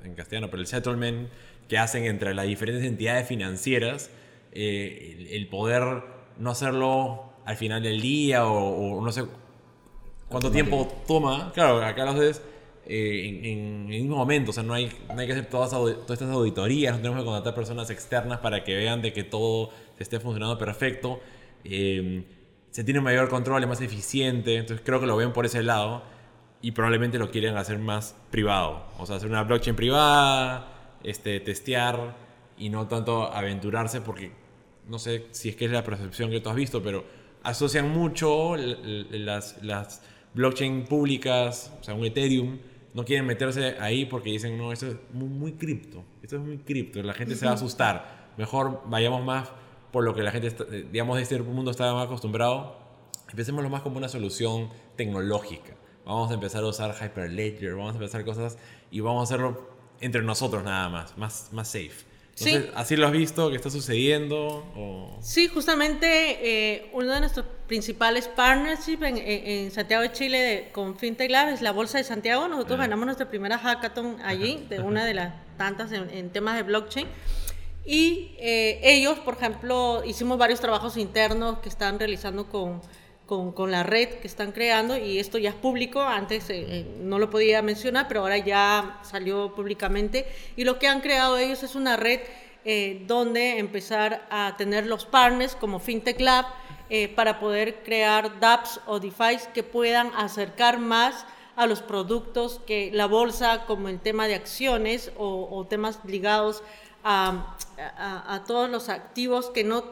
Speaker 3: en castellano, pero el settlement que hacen entre las diferentes entidades financieras, el, el poder no hacerlo al final del día o, no sé cuánto tiempo toma. Claro, acá lo haces eh, en, el mismo momento, o sea, no hay, no hay que hacer todas, todas estas auditorías, no tenemos que contratar personas externas para que vean de que todo esté funcionando perfecto. Em, se tiene mayor control, es más eficiente, entonces creo que lo ven por ese lado y probablemente lo quieren hacer más privado, o sea, hacer una blockchain privada, este, testear y no tanto aventurarse porque no sé si es que es la percepción que tú has visto, pero asocian mucho las, las blockchain públicas, o sea, un Ethereum, no quieren meterse ahí porque dicen, no, esto es muy, cripto, esto es muy cripto, la gente se va a asustar, mejor vayamos más por lo que la gente, digamos, de este mundo está más acostumbrado, empecemos lo más como una solución tecnológica. Vamos a empezar a usar Hyperledger, vamos a empezar cosas y vamos a hacerlo entre nosotros nada más, más, más safe. Sí. ¿Así lo has visto que está sucediendo?
Speaker 1: Sí, justamente eh, uno de nuestros principales partnerships en, Santiago de Chile con FinTech Lab es la Bolsa de Santiago. Nosotros ah. ganamos nuestra primera hackathon allí, de una de las tantas en, temas de blockchain. Y eh, ellos, por ejemplo, hicimos varios trabajos internos que están realizando con, con, la red que están creando y esto ya es público, antes eh, no lo podía mencionar, pero ahora ya salió públicamente. Y lo que han creado ellos es una red eh, donde empezar a tener los partners como FinTech Lab eh, para poder crear dApps o devices que puedan acercar más a los productos que la bolsa, como el tema de acciones o temas ligados a, todos los activos que, no,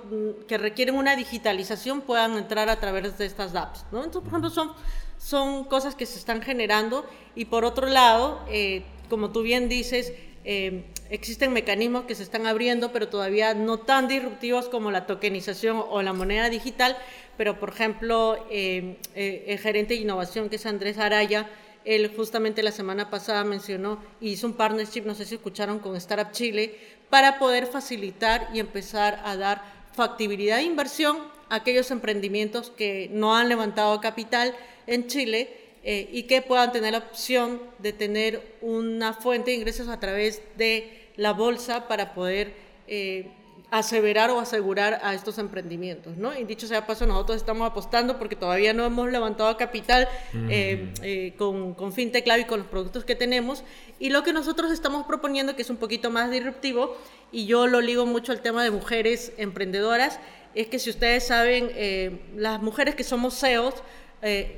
Speaker 1: que requieren una digitalización puedan entrar a través de estas apps. ¿no? Entonces, por ejemplo, son, son cosas que se están generando y por otro lado, eh, como tú bien dices, eh, existen mecanismos que se están abriendo, pero todavía no tan disruptivos como la tokenización o la moneda digital, pero por ejemplo, eh, el gerente de innovación que es Andrés Araya, él justamente la semana pasada mencionó y hizo un partnership, no sé si escucharon, con Startup Chile, para poder facilitar y empezar a dar factibilidad de inversión a aquellos emprendimientos que no han levantado capital en Chile eh, y que puedan tener la opción de tener una fuente de ingresos a través de la bolsa para poder eh, aseverar o asegurar a estos emprendimientos, ¿no? Y dicho sea paso, nosotros estamos apostando porque todavía no hemos levantado capital eh, eh, con, con FinTech Lab y con los productos que tenemos. Y lo que nosotros estamos proponiendo, que es un poquito más disruptivo, y yo lo ligo mucho al tema de mujeres emprendedoras, es que si ustedes saben, eh, las mujeres que somos CEOs,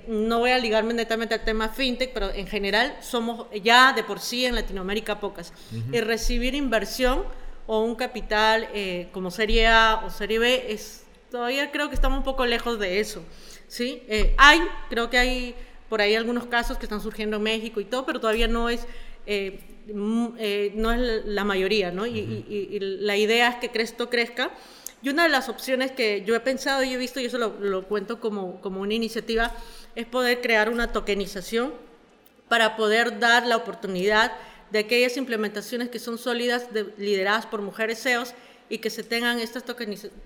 Speaker 1: no voy a ligarme netamente al tema fintech, pero en general somos ya de por sí en Latinoamérica pocas. Y recibir inversión o un capital eh, como Serie A o Serie B, es, todavía creo que estamos un poco lejos de eso. ¿sí? Eh, hay, creo que hay por ahí algunos casos que están surgiendo en México y todo, pero todavía no es, eh, no es la mayoría, ¿no? y, la idea es que esto crezca. Y una de las opciones que yo he pensado y he visto, y eso lo, lo cuento como, como una iniciativa, es poder crear una tokenización para poder dar la oportunidad de aquellas implementaciones que son sólidas, lideradas por mujeres CEOs y que se tengan estos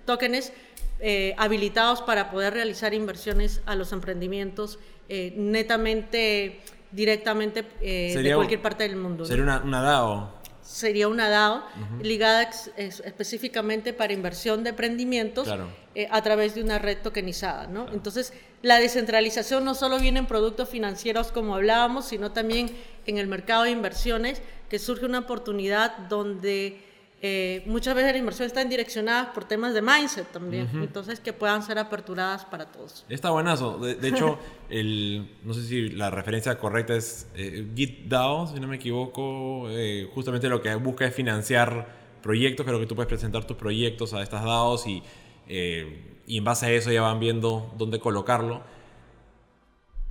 Speaker 1: tokens, eh, habilitados para poder realizar inversiones a los emprendimientos eh, netamente, directamente eh, de cualquier parte del mundo.
Speaker 3: ¿Sería una, DAO?
Speaker 1: Sería una DAO ligada específicamente para inversión de emprendimientos a través de una red tokenizada. ¿no? Entonces, la descentralización no solo viene en productos financieros como hablábamos, sino también en el mercado de inversiones, que surge una oportunidad donde eh, muchas veces las inversiones están direccionadas por temas de mindset también, entonces que puedan ser aperturadas para todos.
Speaker 3: Está buenazo. De, hecho, el, no sé si la referencia correcta es eh, GitDAO, si no me equivoco, eh, justamente lo que busca es financiar proyectos, creo que tú puedes presentar tus proyectos a estas DAOs y, eh, y en base a eso ya van viendo dónde colocarlo.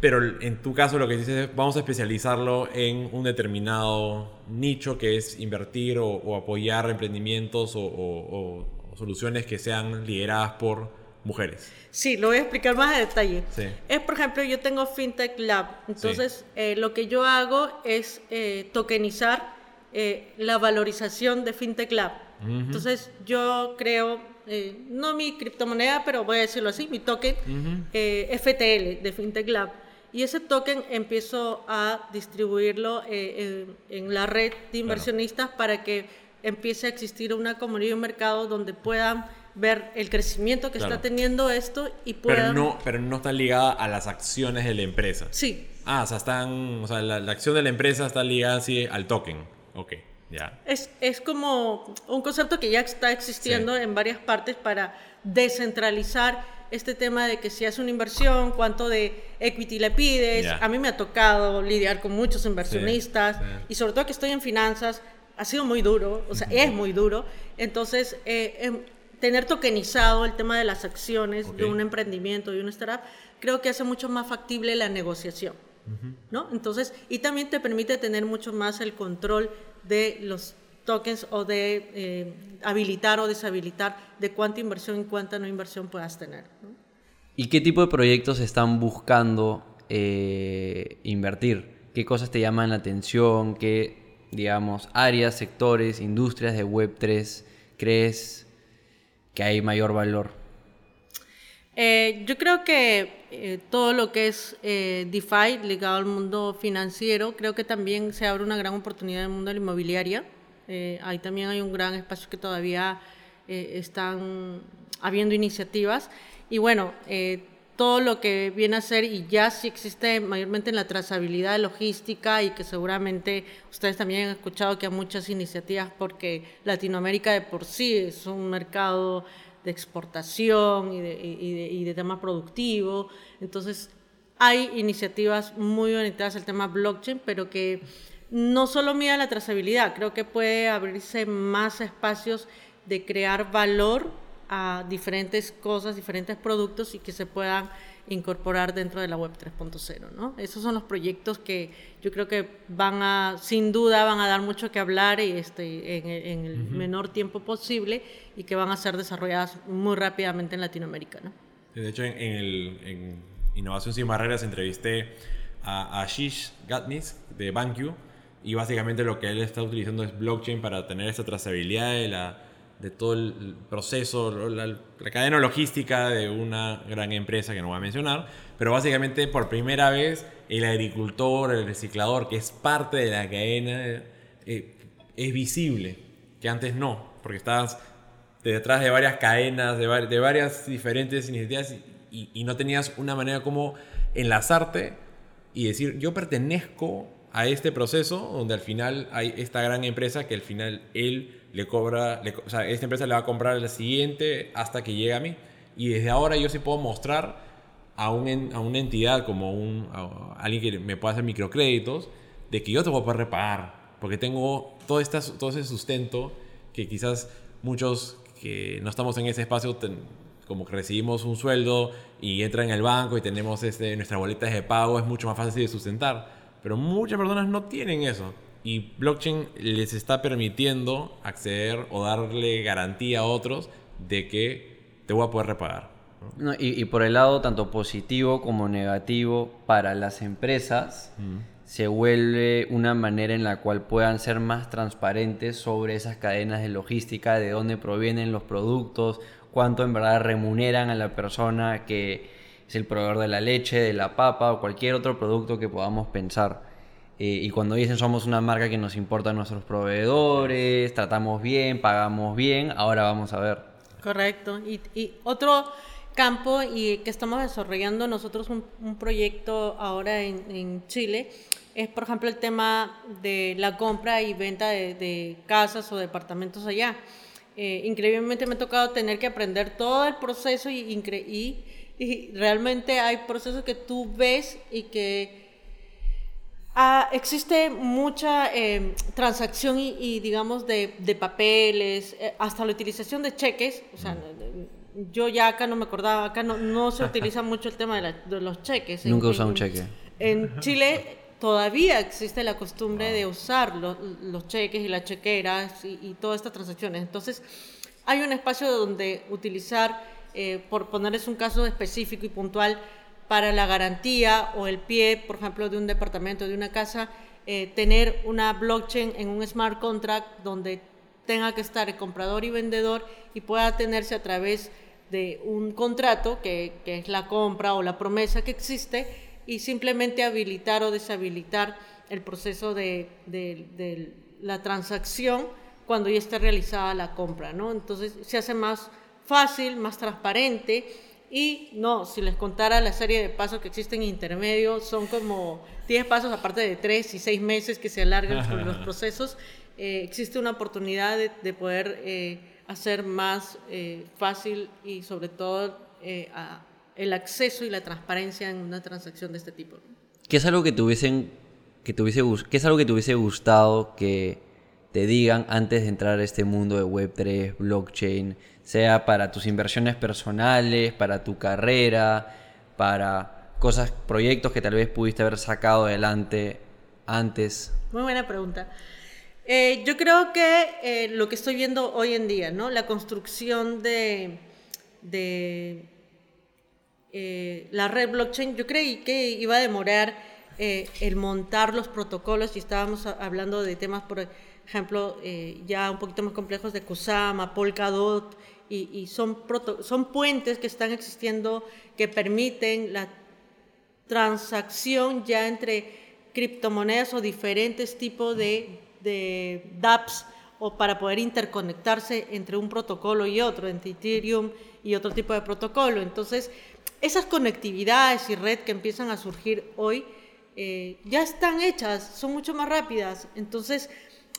Speaker 3: Pero en tu caso lo que dices es vamos a especializarlo en un determinado nicho que es invertir o, apoyar emprendimientos o, soluciones que sean lideradas por mujeres.
Speaker 1: Sí, lo voy a explicar más a detalle. Es, por ejemplo, yo tengo FinTech Lab. Entonces, eh, lo que yo hago es eh, tokenizar eh, la valorización de FinTech Lab. Entonces, yo creo, no mi criptomoneda, pero voy a decirlo así, mi token FTL de FinTech Lab. Y ese token empiezo a distribuirlo en, la red de inversionistas para que empiece a existir una comunidad y un mercado donde puedan ver el crecimiento que está teniendo esto y puedan...
Speaker 3: Pero no, pero no está ligada a las acciones de la empresa.
Speaker 1: Sí.
Speaker 3: Ah, o sea, están, o sea la, acción de la empresa está ligada así al token. Ok, ya.
Speaker 1: Es, es como un concepto que ya está existiendo en varias partes para descentralizar este tema de que si haces una inversión, cuánto de equity le pides. A mí me ha tocado lidiar con muchos inversionistas y sobre todo que estoy en finanzas, ha sido muy duro, o sea, es muy duro. Entonces, eh, em, tener tokenizado el tema de las acciones de un emprendimiento, de un startup, creo que hace mucho más factible la negociación. ¿no? Entonces, y también te permite tener mucho más el control de los tokens o de eh, habilitar o deshabilitar de cuánta inversión y cuánta no inversión puedas tener.
Speaker 2: ¿Y qué tipo de proyectos están buscando eh, invertir? ¿Qué cosas te llaman la atención? ¿Qué digamos, áreas, sectores, industrias de Web3 crees que hay mayor valor?
Speaker 1: Eh, yo creo que eh, todo lo que es eh, DeFi ligado al mundo financiero, creo que también se abre una gran oportunidad en el mundo de la inmobiliaria. Ahí también hay un gran espacio que todavía están habiendo iniciativas. Y bueno, todo lo que viene a ser y ya sí existe mayormente en la trazabilidad logística y que seguramente ustedes también han escuchado que hay muchas iniciativas porque Latinoamérica de por sí es un mercado de exportación y de, y de, tema productivo. Entonces hay iniciativas muy orientadas al tema blockchain, pero que no solo mira la trazabilidad, creo que puede abrirse más espacios de crear valor a diferentes cosas, diferentes productos y que se puedan incorporar dentro de la web 3.0, ¿no? Esos son los proyectos que yo creo que van a, sin duda, van a dar mucho que hablar y este, en, el, menor tiempo posible y que van a ser desarrolladas muy rápidamente en Latinoamérica, ¿no?
Speaker 3: De hecho, en, Innovación Sin Barreras entrevisté a Ashish Gatnis de BankU y básicamente lo que él está utilizando es blockchain para tener esta trazabilidad de la de todo el proceso, la, cadena logística de una gran empresa que no voy a mencionar, pero básicamente por primera vez el agricultor, el reciclador, que es parte de la cadena, eh, es visible, que antes no, porque estabas detrás de varias cadenas, de, de varias diferentes iniciativas y, y, no tenías una manera como enlazarte y decir, yo pertenezco a este proceso donde al final hay esta gran empresa que al final él le cobra, o sea, esta empresa le va a comprar la siguiente hasta que llegue a mí. Y desde ahora yo sí puedo mostrar a, un, a una entidad como un, alguien que me pueda hacer microcréditos de que yo te voy a poder repagar. Porque tengo todo, esta, todo ese sustento que quizás muchos que no estamos en ese espacio, como que recibimos un sueldo y entra en el banco y tenemos este, nuestras boletas de pago, es mucho más fácil de sustentar. Pero muchas personas no tienen eso y blockchain les está permitiendo acceder o darle garantía a otros de que te voy a poder repagar.
Speaker 2: y, por el lado tanto positivo como negativo para las empresas, se vuelve una manera en la cual puedan ser más transparentes sobre esas cadenas de logística, de dónde provienen los productos, cuánto en verdad remuneran a la persona que es el proveedor de la leche, de la papa o cualquier otro producto que podamos pensar. Eh, y cuando dicen somos una marca que nos importa a nuestros proveedores, tratamos bien, pagamos bien, ahora vamos a ver.
Speaker 1: Correcto. Y, otro campo y que estamos desarrollando nosotros un, proyecto ahora en, en, Chile es, por ejemplo, el tema de la compra y venta de, casas o departamentos allá. Eh, increíblemente me ha tocado tener que aprender todo el proceso y, y, y realmente hay procesos que tú ves y que Ah, existe mucha eh, transacción y, digamos, de, de papeles, eh, hasta la utilización de cheques. O sea, yo ya acá no me acordaba, acá no, no se utiliza mucho el tema de, de los cheques.
Speaker 2: Nunca usado un cheque.
Speaker 1: En Chile todavía existe la costumbre de usar los, los cheques y las chequeras y, y, todas estas transacciones. Entonces, hay un espacio donde utilizar, eh, por ponerles un caso específico y puntual, para la garantía o el pie, por ejemplo, de un departamento, de una casa, eh, tener una blockchain en un smart contract donde tenga que estar el comprador y vendedor y pueda tenerse a través de un contrato, que, es la compra o la promesa que existe, y simplemente habilitar o deshabilitar el proceso de la transacción cuando ya esté realizada la compra, ¿no? Entonces se hace más fácil, más transparente y no, si les contara la serie de pasos que existen intermedios, son como 10 pasos aparte de 3 y 6 meses que se alargan los procesos. Eh, existe una oportunidad de, de poder eh, hacer más eh, fácil y sobre todo eh, a, el acceso y la transparencia en una transacción de este tipo.
Speaker 2: ¿Qué es algo que tuviesen que tuviese qué es algo que te hubiese gustado que te digan antes de entrar a este mundo de Web3, blockchain, sea para tus inversiones personales, para tu carrera, para cosas, proyectos que tal vez pudiste haber sacado adelante antes?
Speaker 1: Muy buena pregunta. Eh, yo creo que eh, lo que estoy viendo hoy en día, ¿no? La construcción de, de eh, la red blockchain, yo creí que iba a demorar el montar los protocolos y estábamos hablando de temas, por ejemplo, ya un poquito más complejos de Kusama, Polkadot, y, son, son puentes que están existiendo que permiten la transacción ya entre criptomonedas o diferentes tipos de, de dApps o para poder interconectarse entre un protocolo y otro, entre Ethereum y otro tipo de protocolo. Entonces, esas conectividades y red que empiezan a surgir hoy eh, ya están hechas, son mucho más rápidas. Entonces,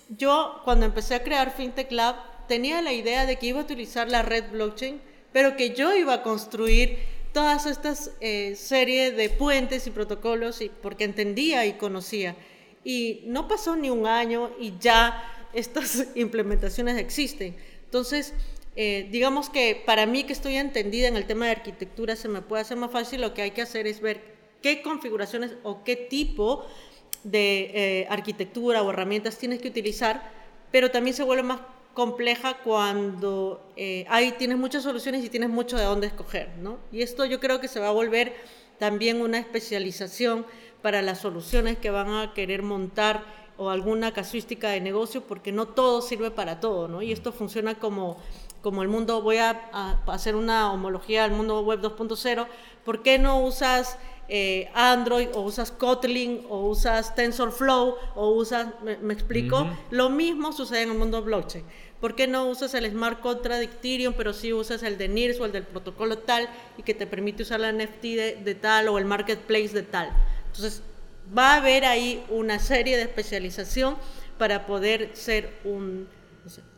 Speaker 1: yo cuando empecé a crear FinTech Lab tenía la idea de que iba a utilizar la red blockchain, pero que yo iba a construir todas estas eh, series de puentes y protocolos y, porque entendía y conocía. Y no pasó ni un año y ya estas implementaciones existen. Entonces, eh, digamos que para mí que estoy entendida en el tema de arquitectura se me puede hacer más fácil, lo que hay que hacer es ver qué configuraciones o qué tipo de eh, arquitectura o herramientas tienes que utilizar, pero también se vuelve más compleja cuando eh, hay, tienes muchas soluciones y tienes mucho de dónde escoger, ¿no? Y esto yo creo que se va a volver también una especialización para las soluciones que van a querer montar o alguna casuística de negocio, porque no todo sirve para todo, ¿no? Y esto funciona como como el mundo, voy a, hacer una homología al mundo web 2.0, ¿por qué no usas eh, Android o usas Kotlin o usas TensorFlow o usas, me, explico, lo mismo sucede en el mundo blockchain. ¿Por qué no usas el smart contract Ethereum, pero sí usas el de NIRS o el del protocolo tal y que te permite usar la NFT de, tal o el marketplace de tal? Entonces, va a haber ahí una serie de especialización para poder ser un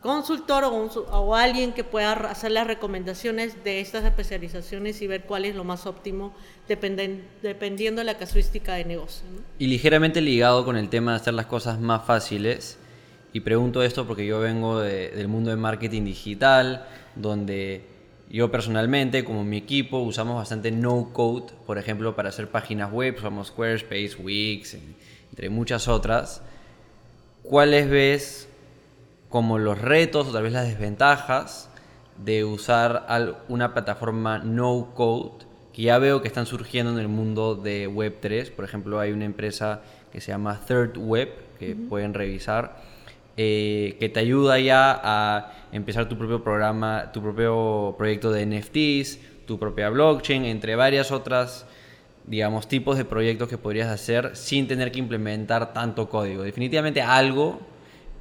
Speaker 1: consultor o, alguien que pueda hacer las recomendaciones de estas especializaciones y ver cuál es lo más óptimo dependiendo de la casuística de negocio.
Speaker 2: Y ligeramente ligado con el tema de hacer las cosas más fáciles, y pregunto esto porque yo vengo de, del mundo de marketing digital, donde yo personalmente, como mi equipo, usamos bastante no code, por ejemplo, para hacer páginas web, usamos Squarespace, Wix, entre muchas otras. ¿Cuáles ves como los retos o tal vez las desventajas de usar una plataforma no code que ya veo que están surgiendo en el mundo de Web3. Por ejemplo, hay una empresa que se llama Third Web que pueden revisar, eh, que te ayuda ya a empezar tu propio programa, tu propio proyecto de NFTs, tu propia blockchain, entre varias otras digamos, tipos de proyectos que podrías hacer sin tener que implementar tanto código. Definitivamente algo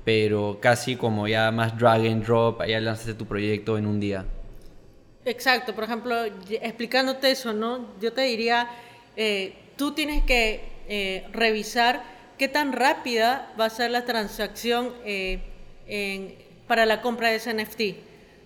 Speaker 2: pero casi como ya más drag and drop, ya lanzaste tu proyecto en un día.
Speaker 1: Exacto, por ejemplo, explicándote eso, ¿no? Yo te diría, eh, tú tienes que eh, revisar qué tan rápida va a ser la transacción eh, para la compra de ese NFT.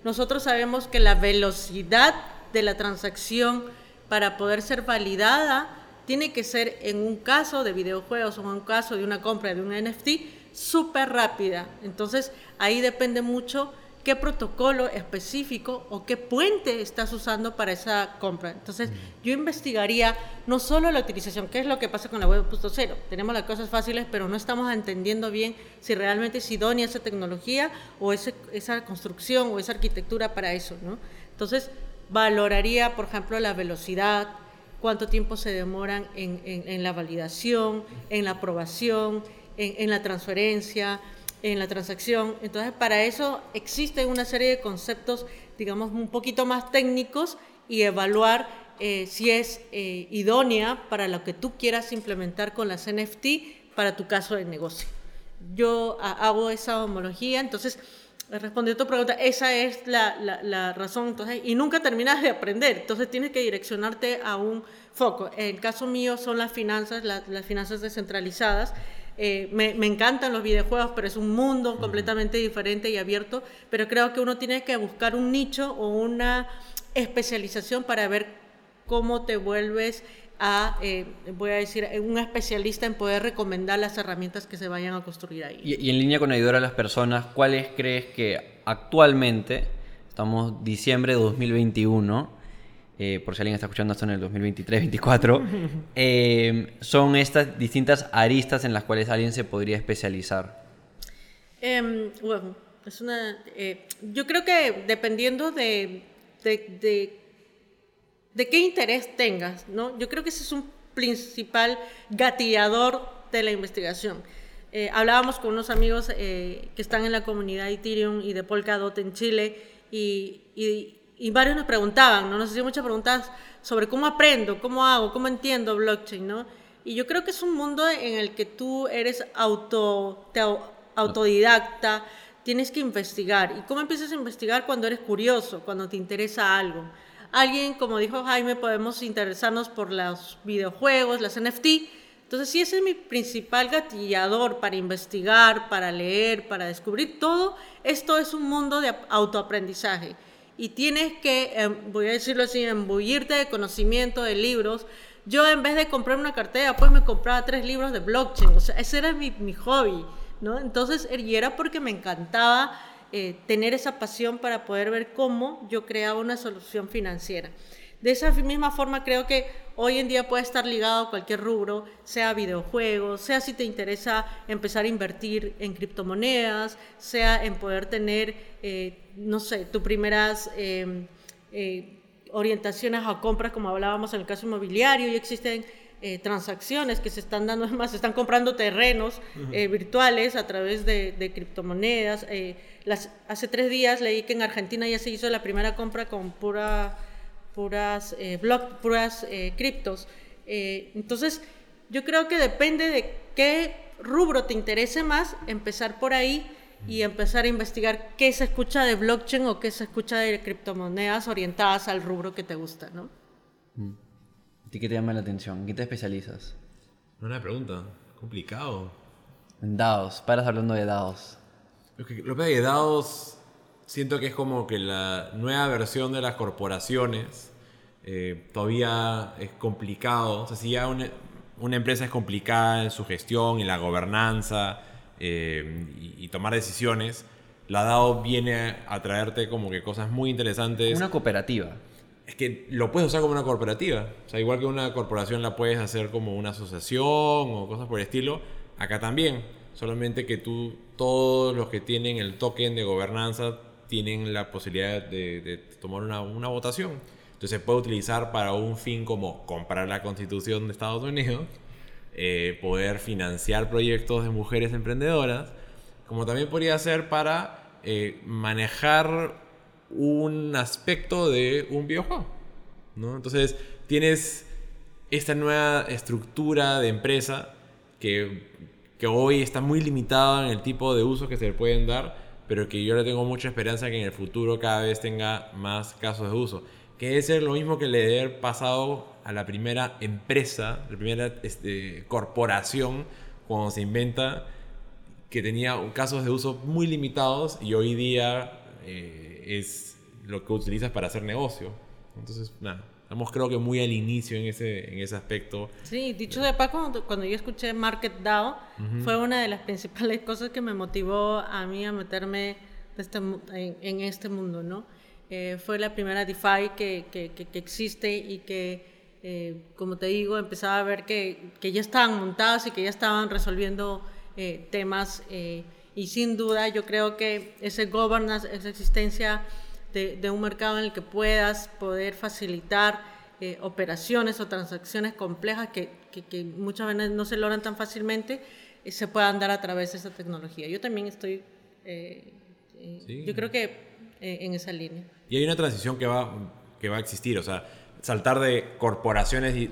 Speaker 1: Nosotros sabemos que la velocidad de la transacción para poder ser validada tiene que ser en un caso de videojuegos o en un caso de una compra de un NFT súper rápida. Entonces ahí depende mucho qué protocolo específico o qué puente estás usando para esa compra. Entonces, yo investigaría no solo la utilización, qué es lo que pasa con la web 2.0. Tenemos las cosas fáciles, pero no estamos entendiendo bien si realmente es idónea esa tecnología o esa construcción o esa arquitectura para eso, ¿no? Entonces, valoraría, por ejemplo, la velocidad, cuánto tiempo se demoran en, la validación, en la aprobación, en la transferencia, en la transacción. Entonces, para eso existe una serie de conceptos, digamos, un poquito más técnicos y evaluar eh, si es eh, idónea para lo que tú quieras implementar con las NFT para tu caso de negocio. Yo hago esa homología, entonces, respondiendo a tu pregunta, esa es la, la, razón, entonces, y nunca terminas de aprender, entonces tienes que direccionarte a un foco. En el caso mío son las finanzas, las finanzas descentralizadas, eh, me, encantan los videojuegos, pero es un mundo completamente diferente y abierto. Pero creo que uno tiene que buscar un nicho o una especialización para ver cómo te vuelves a, eh, voy a decir, un especialista en poder recomendar las herramientas que se vayan a construir ahí.
Speaker 2: Y, y en línea con ayudar a las personas, ¿cuáles crees que actualmente, estamos diciembre de 2021, eh, por si alguien está escuchando esto en el 2023-2024, eh, son estas distintas aristas en las cuales alguien se podría especializar?
Speaker 1: Em, bueno, es una, eh, yo creo que dependiendo de, de, de, qué interés tengas, ¿no? yo creo que ese es un principal gatillador de la investigación. hablábamos con unos amigos que están en la comunidad Ethereum y de Polkadot en Chile y, y y varios nos preguntaban, ¿no? Nos hacían muchas preguntas sobre cómo aprendo, cómo hago, cómo entiendo blockchain, ¿no? Y yo creo que es un mundo en el que tú eres auto, autodidacta, tienes que investigar. ¿Y cómo empiezas a investigar? Cuando eres curioso, cuando te interesa algo. Alguien, como dijo Jaime, podemos interesarnos por los videojuegos, las NFT. Entonces, sí, ese es mi principal gatillador para investigar, para leer, para descubrir todo. Esto es un mundo de autoaprendizaje y tienes que, em, voy a decirlo así, embullirte de conocimiento de libros. Yo en vez de comprar una cartera, pues me compraba tres libros de blockchain. O sea, ese era mi, mi hobby, ¿no? Entonces, y era porque me encantaba eh, tener esa pasión para poder ver cómo yo creaba una solución financiera. De esa misma forma creo que hoy en día puede estar ligado a cualquier rubro, sea videojuegos, sea si te interesa empezar a invertir en criptomonedas, sea en poder tener, eh, no sé, tus primeras em, eh, orientaciones a compras, como hablábamos en el caso inmobiliario, y existen eh, transacciones que se están dando, es más, se están comprando terrenos virtuales a través de, de criptomonedas. Las, hace tres días leí que en Argentina ya se hizo la primera compra con pura puras, eh, puras eh, criptos. Eh, entonces, yo creo que depende de qué rubro te interese más, empezar por ahí y empezar a investigar qué se escucha de blockchain o qué se escucha de criptomonedas orientadas al rubro que te gusta, ¿no?
Speaker 2: Mm. ¿A ti qué te llama la atención? ¿En qué te especializas?
Speaker 3: Una pregunta, complicado.
Speaker 2: En dados, paras hablando de dados.
Speaker 3: Lo que, lo que de dados siento que es como que la nueva versión de las corporaciones eh, todavía es complicado. O sea, si ya una, una, empresa es complicada en su gestión, en la gobernanza eh, y, tomar decisiones, la DAO viene a traerte como que cosas muy interesantes.
Speaker 2: Una cooperativa.
Speaker 3: Es que lo puedes usar como una cooperativa. O sea, igual que una corporación la puedes hacer como una asociación o cosas por el estilo, acá también. Solamente que tú, todos los que tienen el token de gobernanza tienen la posibilidad de, tomar una, una, votación. Entonces se puede utilizar para un fin como comprar la constitución de Estados Unidos, eh, poder financiar proyectos de mujeres emprendedoras, como también podría ser para eh, manejar un aspecto de un videojuego. ¿no? Entonces tienes esta nueva estructura de empresa que, que hoy está muy limitada en el tipo de usos que se le pueden dar pero que yo le tengo mucha esperanza que en el futuro cada vez tenga más casos de uso. Que es lo mismo que le haber pasado a la primera empresa, la primera este, corporación, cuando se inventa, que tenía casos de uso muy limitados y hoy día eh, es lo que utilizas para hacer negocio. Entonces, nada, Estamos creo que muy al inicio en ese, en ese aspecto.
Speaker 1: Sí, dicho de paso, cuando, cuando yo escuché Market DAO, fue una de las principales cosas que me motivó a mí a meterme de este en, en este mundo, ¿no? Eh, fue la primera DeFi que, que, que- que existe y que, eh, como te digo, empezaba a ver que, que ya estaban montadas y que ya estaban resolviendo eh, temas. eh, y sin duda, yo creo que ese governance, esa existencia de, de un mercado en el que puedas poder facilitar eh, operaciones o transacciones complejas que, que- que muchas veces no se logran tan fácilmente, eh, se puedan dar a través de esa tecnología. Yo también estoy, eh, eh,
Speaker 3: Sí.
Speaker 1: yo creo que eh, en esa línea.
Speaker 3: Y hay una transición que va, que va a existir. O sea, saltar de corporaciones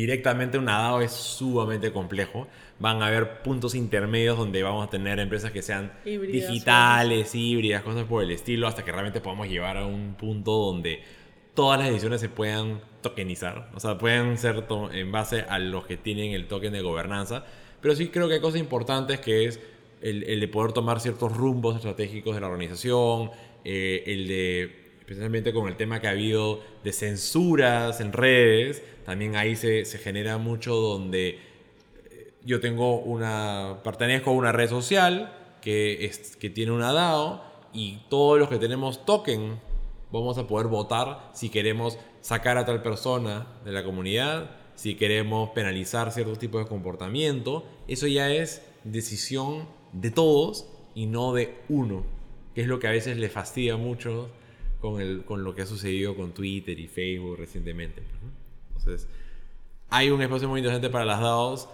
Speaker 3: directamente una DAO es sumamente complejo. Van a haber puntos intermedios donde vamos a tener empresas que sean
Speaker 1: Híbridas,
Speaker 3: digitales, híbridas, cosas por el estilo, hasta que realmente podamos llevar a un punto donde todas las decisiones se puedan tokenizar. O sea, pueden ser en base a los que tienen el token de gobernanza. Pero sí creo que hay cosas importantes que es el, el de poder tomar ciertos rumbos estratégicos de la organización, eh, el de, especialmente con el tema que ha habido de censuras en redes, también ahí se, se genera mucho donde eh, yo tengo una, pertenezco a una red social que, es, que tiene una DAO y todos los que tenemos token vamos a poder votar si queremos sacar a tal persona de la comunidad, si queremos penalizar ciertos tipos de comportamiento. Eso ya es decisión de todos y no de uno, que es lo que a veces le fastidia mucho con, el, con lo que ha sucedido con Twitter y Facebook recientemente. Entonces, hay un espacio muy interesante para las DAOs.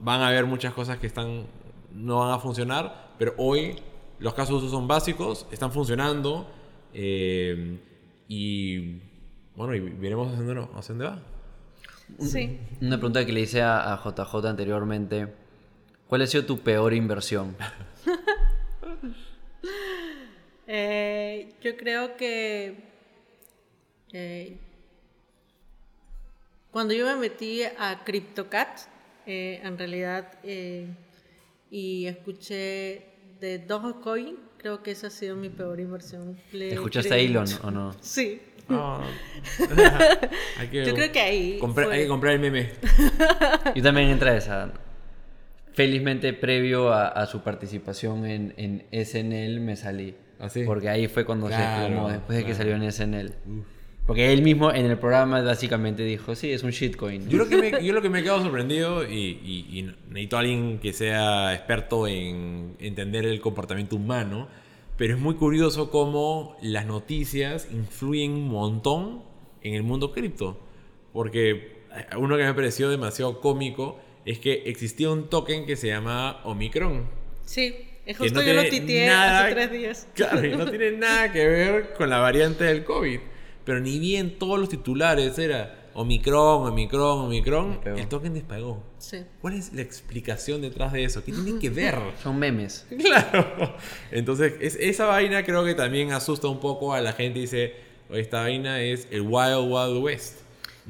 Speaker 3: Van a haber muchas cosas que están, no van a funcionar, pero hoy los casos de uso son básicos, están funcionando eh, y bueno, y veremos hacia dónde, hacia dónde va.
Speaker 1: Sí.
Speaker 2: Una pregunta que le hice a, a JJ anteriormente. ¿Cuál ha sido tu peor inversión?
Speaker 1: Eh, yo creo que eh, cuando yo me metí a CryptoCat, eh, en realidad, eh, y escuché de Dogecoin, creo que esa ha sido mi peor inversión. Le
Speaker 2: ¿Escuchaste a Elon o no?
Speaker 1: Sí.
Speaker 3: Hay que,
Speaker 1: Yo creo que ahí
Speaker 3: comprar-
Speaker 1: fue-
Speaker 3: hay que comprar el meme.
Speaker 2: Yo también entré a esa. Felizmente, previo a, a su participación en, en SNL, me salí.
Speaker 3: ¿Ah, sí?
Speaker 2: Porque ahí fue cuando se
Speaker 3: Claro,
Speaker 2: desplomó, después de que salió en SNL. Porque él mismo en el programa básicamente dijo, sí, es un shitcoin.
Speaker 3: Yo lo que me, yo lo que me he quedado sorprendido y, y- y necesito a alguien que sea experto en entender el comportamiento humano, pero es muy curioso cómo las noticias influyen un montón en el mundo cripto. Porque uno que me pareció demasiado cómico es que existía un token que se llama Omicron.
Speaker 1: Sí, es
Speaker 3: que
Speaker 1: justo
Speaker 3: no
Speaker 1: yo lo
Speaker 3: tiene
Speaker 1: titeé
Speaker 3: nada-
Speaker 1: hace tres días.
Speaker 3: Claro, y no tiene nada que ver con la variante del COVID. Pero ni bien todos los titulares era Omicron, Omicron, Omicron, el token despegó.
Speaker 1: Sí.
Speaker 3: ¿Cuál es la explicación detrás de eso? ¿Qué tiene que ver?
Speaker 2: Son memes.
Speaker 3: claro. Entonces, es- esa vaina creo que también asusta un poco a la gente y dice, "Oye, esta vaina es el Wild Wild West.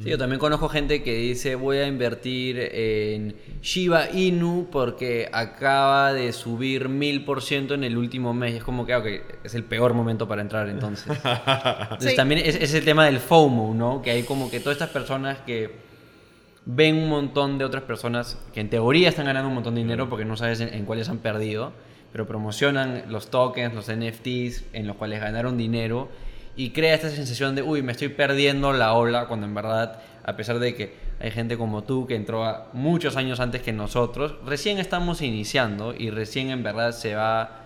Speaker 2: Sí, yo también conozco gente que dice voy a invertir en Shiba Inu porque acaba de subir mil por ciento en el último mes. Y es como que ah, ok, es el peor momento para entrar entonces. Entonces
Speaker 1: Sí.
Speaker 2: también es, es el tema del FOMO, ¿no? Que hay como que todas estas personas que ven un montón de otras personas que en teoría están ganando un montón de dinero porque no sabes en, en cuáles han perdido, pero promocionan los tokens, los NFTs en los cuales ganaron dinero y crea esta sensación de, uy, me estoy perdiendo la ola, cuando en verdad, a pesar de que hay gente como tú que entró a muchos años antes que nosotros, recién estamos iniciando y recién en verdad se va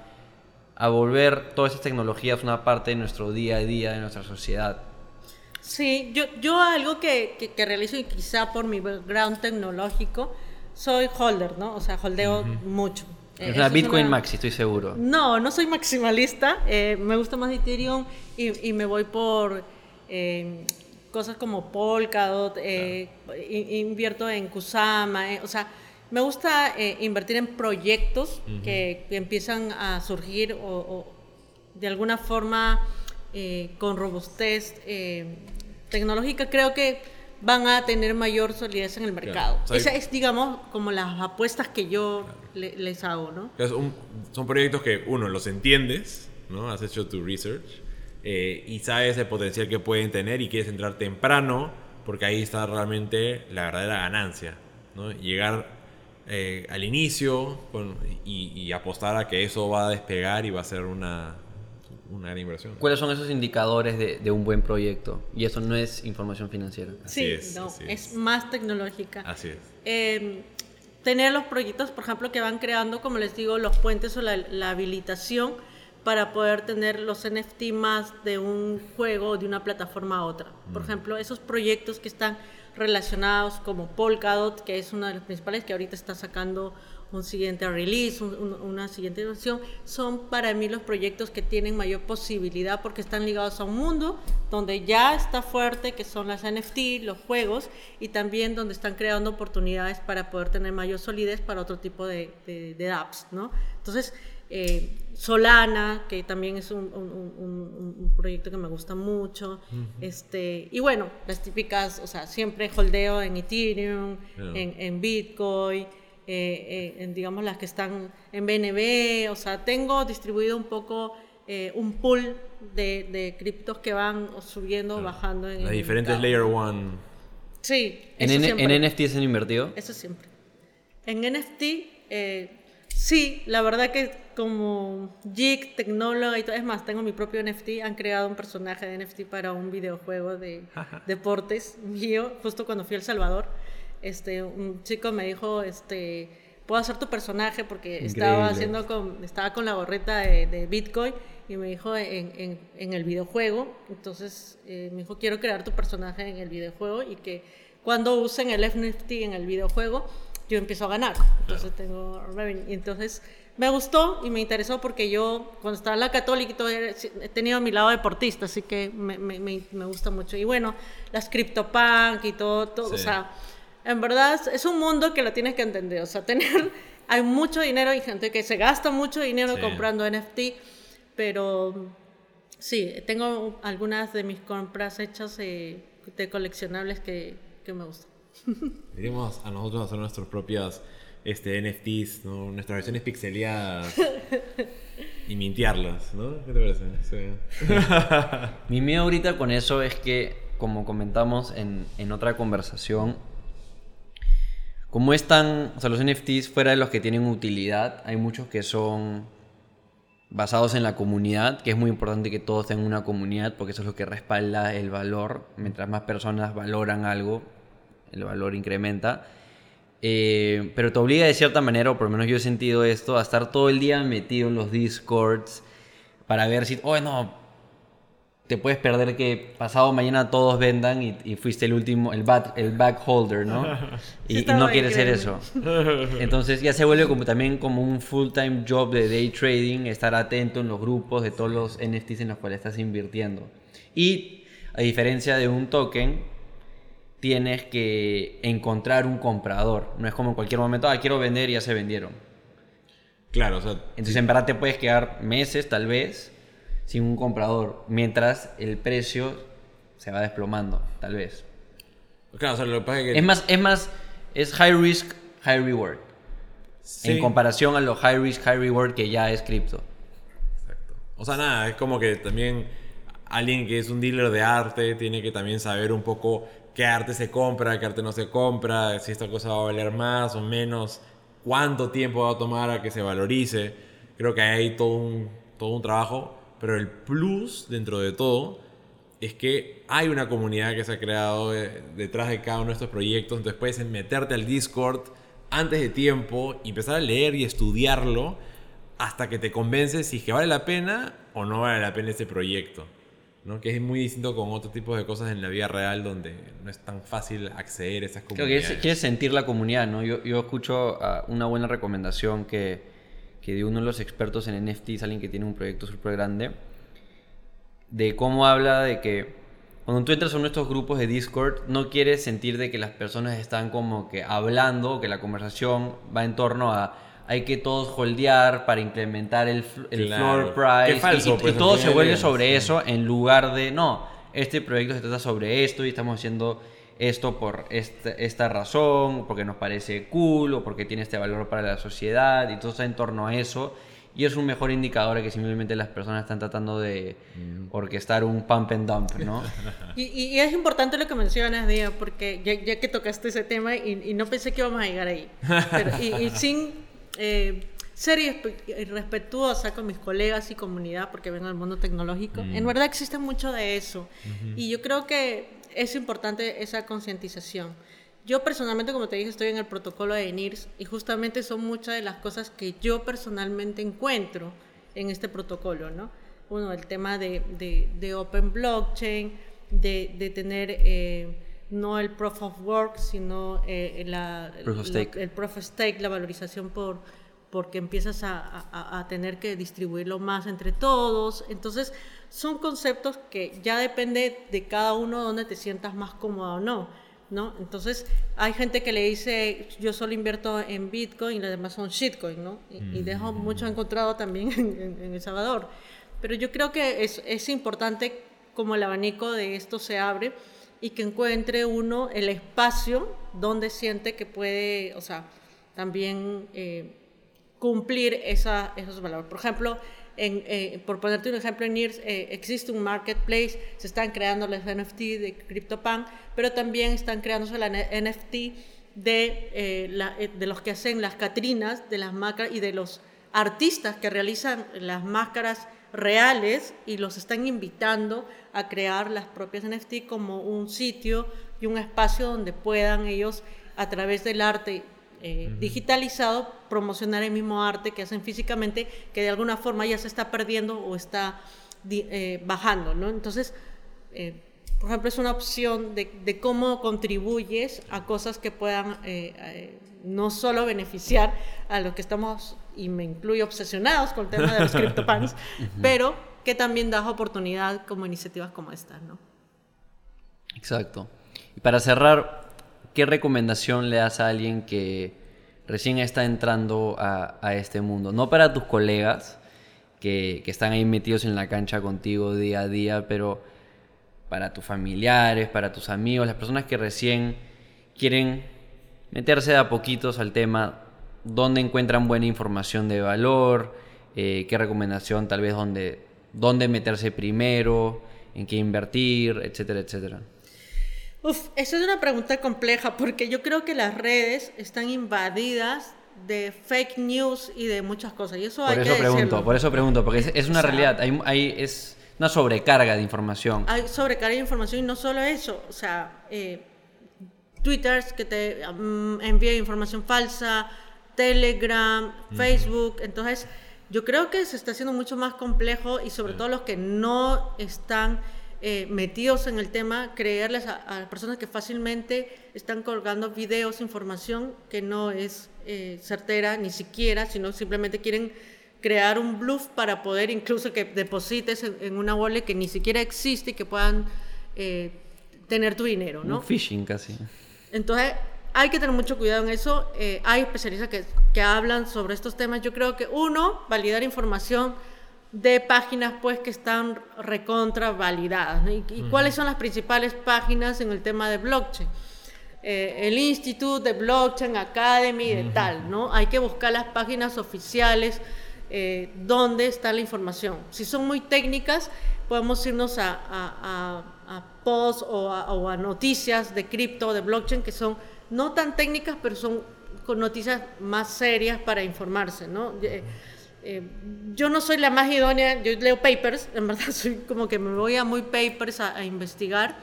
Speaker 2: a volver todas estas tecnologías una parte de nuestro día a día, de nuestra sociedad.
Speaker 1: Sí, yo, yo algo que, que, que realizo y quizá por mi background tecnológico, soy holder, ¿no? O sea, holdeo mucho. Eh,
Speaker 2: Es una Bitcoin
Speaker 1: una-
Speaker 2: Maxi, estoy seguro.
Speaker 1: No, no soy maximalista. eh, me gusta más Ethereum y, y me voy por eh, cosas como Polkadot, eh, invierto en Kusama. o sea, me gusta invertir en proyectos que, que empiezan a surgir o, o de alguna forma con robustez tecnológica. Creo que van a tener mayor solidez en el mercado.
Speaker 3: O sea,
Speaker 1: Esa es, digamos, como las apuestas que yo le- les hago, ¿no?
Speaker 3: Un- son proyectos que, uno, los entiendes, ¿no? Has hecho tu research. eh, y sabes el potencial que pueden tener y quieres entrar temprano, porque ahí está realmente la verdadera ganancia. ¿no? Llegar eh, al inicio con- y, y apostar a que eso va a despegar y va a ser una, una gran inversión.
Speaker 2: ¿Cuáles son esos indicadores de, de un buen proyecto? Y eso no es información financiera.
Speaker 3: Así
Speaker 1: sí,
Speaker 3: es,
Speaker 1: no,
Speaker 3: así
Speaker 1: es.
Speaker 3: es.
Speaker 1: más tecnológica.
Speaker 3: Así es.
Speaker 1: Eh, tener los proyectos, por ejemplo, que van creando, como les digo, los puentes o la, la habilitación para poder tener los NFT más de un juego o de una plataforma a otra. Por ejemplo, esos proyectos que están relacionados como Polkadot, que es una de las principales que ahorita está sacando un siguiente release, un- un- una siguiente versión, son para mí los proyectos que tienen mayor posibilidad porque están ligados a un mundo donde ya está fuerte, que son las NFT, los juegos, y también donde están creando oportunidades para poder tener mayor solidez para otro tipo de, de- de apps, ¿no? Entonces, eh, Solana, que también es un, un- un- un- proyecto que me gusta mucho, este, y bueno, las típicas, o sea, siempre holdeo en Ethereum, en, en Bitcoin, eh, eh, en, digamos las que están en BNB, o sea, tengo distribuido un poco eh, un pool de, de criptos que van subiendo o bajando en
Speaker 3: Las diferentes
Speaker 1: mercado.
Speaker 3: Layer One.
Speaker 1: Sí,
Speaker 2: ¿En,
Speaker 1: eso
Speaker 2: N-
Speaker 1: siempre.
Speaker 2: en NFTs han invertido?
Speaker 1: Eso siempre. En NFT, eh, sí, la verdad que como geek, tecnóloga y todo, es más, tengo mi propio NFT, han creado un personaje de NFT para un videojuego de deportes mío, justo cuando fui a El Salvador, este, un chico me dijo, este, puedo hacer tu personaje porque estaba
Speaker 2: Increíble.
Speaker 1: haciendo con, estaba con la gorrita de, de Bitcoin y me dijo en, en- en el videojuego, entonces eh, me dijo quiero crear tu personaje en el videojuego y que cuando usen el NFT en el videojuego yo empiezo a ganar, entonces tengo revenue. Entonces me gustó y me interesó porque yo cuando estaba en la católica he tenido mi lado deportista, así que me, me- me- gusta mucho. Y bueno, las CryptoPunk y todo, todo o
Speaker 3: Sí.
Speaker 1: sea, en verdad es- un mundo que lo tienes que entender. O sea, tener, hay mucho dinero y gente que se gasta mucho dinero
Speaker 3: Sí.
Speaker 1: comprando NFT, pero sí, tengo algunas de mis compras hechas eh, de coleccionables que, que me gustan.
Speaker 3: Iremos a nosotros hacer nuestras propias este, NFTs, ¿no? nuestras versiones pixeleadas y mintearlas, ¿no? ¿Qué te parece? Sí.
Speaker 2: Mi miedo ahorita con eso es que, como comentamos en, en otra conversación, como están, o sea, los NFTs fuera de los que tienen utilidad, hay muchos que son basados en la comunidad, que es muy importante que todos tengan una comunidad, porque eso es lo que respalda el valor. Mientras más personas valoran algo, el valor incrementa. Eh, pero te obliga de cierta manera, o por lo menos yo he sentido esto, a estar todo el día metido en los discords para ver si, oh no, te puedes perder que pasado mañana todos vendan y, y fuiste el último, el, back, el back holder, ¿no? Y, y no quieres ser eso. Entonces ya se vuelve como también como un full-time job de day trading, estar atento en los grupos de todos los NFTs en los cuales estás invirtiendo. Y a diferencia de un token, tienes que encontrar un comprador. No es como en cualquier momento, ah, quiero vender y ya se vendieron.
Speaker 3: Claro, o sea,
Speaker 2: Entonces en verdad te puedes quedar meses tal vez sin un comprador, mientras el precio se va desplomando, tal vez.
Speaker 3: claro, o sea, lo que pasa es que...
Speaker 2: Es más, es más, es high risk, high reward.
Speaker 3: Sí.
Speaker 2: En comparación a lo high risk, high reward que ya es cripto.
Speaker 3: Exacto. O sea, nada, es como que también alguien que es un dealer de arte tiene que también saber un poco qué arte se compra, qué arte no se compra, si esta cosa va a valer más o menos, cuánto tiempo va a tomar a que se valorice. Creo que hay todo un, todo un trabajo, pero el plus dentro de todo es que hay una comunidad que se ha creado eh, detrás de cada uno de estos proyectos, entonces puedes meterte al Discord antes de tiempo y empezar a leer y estudiarlo hasta que te convences si es que vale la pena o no vale la pena este proyecto. ¿no? Que es muy distinto con otro tipo de cosas en la vida real donde no es tan fácil acceder a esas
Speaker 2: Creo que
Speaker 3: comunidades.
Speaker 2: es, quieres sentir la comunidad, ¿no? Yo, yo escucho ah, una buena recomendación que, que dio uno de los expertos en NFTs, alguien que tiene un proyecto súper grande, de cómo habla de que cuando tú entras a uno de estos grupos de Discord, no quieres sentir de que las personas están como que hablando, que la conversación va en torno a hay que todos holdear para implementar el, fl- el
Speaker 3: Claro.
Speaker 2: floor price.
Speaker 3: Qué falso,
Speaker 2: y,
Speaker 3: pues,
Speaker 2: y todo se vuelve sobre eso en lugar de, no, este proyecto se trata sobre esto y estamos haciendo esto por esta, esta razón, porque nos parece cool o porque tiene este valor para la sociedad y todo está en torno a eso. y es un mejor indicador de que simplemente las personas están tratando de orquestar un pump and dump, ¿no?
Speaker 1: Y, y- es importante lo que mencionas, Diego, porque ya, ya que tocaste ese tema y, y no pensé que íbamos a llegar ahí. Pero- y, y sin eh, ser irrespe- irrespetuosa con mis colegas y comunidad, porque vengo del mundo tecnológico, en verdad existe mucho de eso. Y yo creo que es importante esa concientización. Yo personalmente, como te dije, estoy en el protocolo de NIRS y justamente son muchas de las cosas que yo personalmente encuentro en este protocolo, ¿no? Uno, el tema de, de, de Open Blockchain, de, de tener eh, no el Proof of Work, sino eh, la,
Speaker 2: Proof of
Speaker 1: la-
Speaker 2: stake.
Speaker 1: el Proof of Stake, la valorización por porque empiezas a, a- a tener que distribuirlo más entre todos. Entonces, son conceptos que ya depende de cada uno donde te sientas más cómodo o no. ¿no? Entonces, hay gente que le dice, yo solo invierto en Bitcoin y los demás son shitcoin, ¿no? Y, y dejo mucho encontrado también en, en- en El Salvador. Pero yo creo que es, es importante como el abanico de esto se abre y que encuentre uno el espacio donde siente que puede, o sea, también eh, cumplir esa, esos valores. Por ejemplo, en, eh, por ponerte un ejemplo, en NIRS eh, existe un marketplace, se están creando los NFT de CryptoPunk, pero también están creándose la NFT de, eh, la- eh, de los que hacen las catrinas, de las máscaras y de los artistas que realizan las máscaras reales y los están invitando a crear las propias NFT como un sitio y un espacio donde puedan ellos a través del arte eh, digitalizado promocionar el mismo arte que hacen físicamente que de alguna forma ya se está perdiendo o está eh, bajando, ¿no? Entonces, eh, por ejemplo, es una opción de, de cómo contribuyes a cosas que puedan no solo beneficiar a los que estamos, y me incluyo, obsesionados con el tema de los CryptoPunks, pero que también das oportunidad como iniciativas como estas, ¿no?
Speaker 2: Exacto. Y para cerrar, ¿qué recomendación le das a alguien que recién está entrando a, este mundo? No para tus colegas que, están ahí metidos en la cancha contigo día a día, pero para tus familiares, para tus amigos, las personas que recién quieren meterse a poquitos al tema, dónde encuentran buena información de valor, Eh, qué recomendación tal vez dónde, dónde meterse primero, en qué invertir, etcétera, etcétera.
Speaker 1: Uf, esa es una pregunta compleja porque yo creo que las redes están invadidas de fake news y de muchas cosas. Y eso
Speaker 2: Por
Speaker 1: hay
Speaker 2: eso
Speaker 1: que
Speaker 2: pregunto,
Speaker 1: decirlo.
Speaker 2: por eso pregunto, porque es, es una
Speaker 1: O sea,
Speaker 2: realidad, hay, hay- es una sobrecarga de información.
Speaker 1: Hay sobrecarga de información y no solo eso. O sea, eh, Twitters que te mm, envía información falsa, Telegram, Facebook. Entonces, yo creo que se está haciendo mucho más complejo y sobre todo los que no están eh, metidos en el tema, creerles a, a personas que fácilmente están colgando videos, información que no es eh, certera ni siquiera, sino simplemente quieren crear un bluff para poder incluso que deposites en, en una wallet que ni siquiera existe y que puedan eh, tener tu dinero, ¿no?
Speaker 2: Un phishing casi.
Speaker 1: Entonces, hay que tener mucho cuidado en eso. Eh, hay especialistas que, que hablan sobre estos temas. Yo creo que, uno, validar información de páginas pues que están recontra validadas. ¿no? ¿Y, y cuáles son las principales páginas en el tema de blockchain? Eh, el Institute de Blockchain Academy de tal, ¿no? Hay que buscar las páginas oficiales eh, donde está la información. Si son muy técnicas, podemos irnos a, a, a- a posts o a, o a noticias de cripto, de blockchain, que son no tan técnicas, pero son con noticias más serias para informarse, ¿no? Eh, eh, yo no soy la más idónea, yo leo papers, en verdad soy como que me voy a muy papers a, a investigar,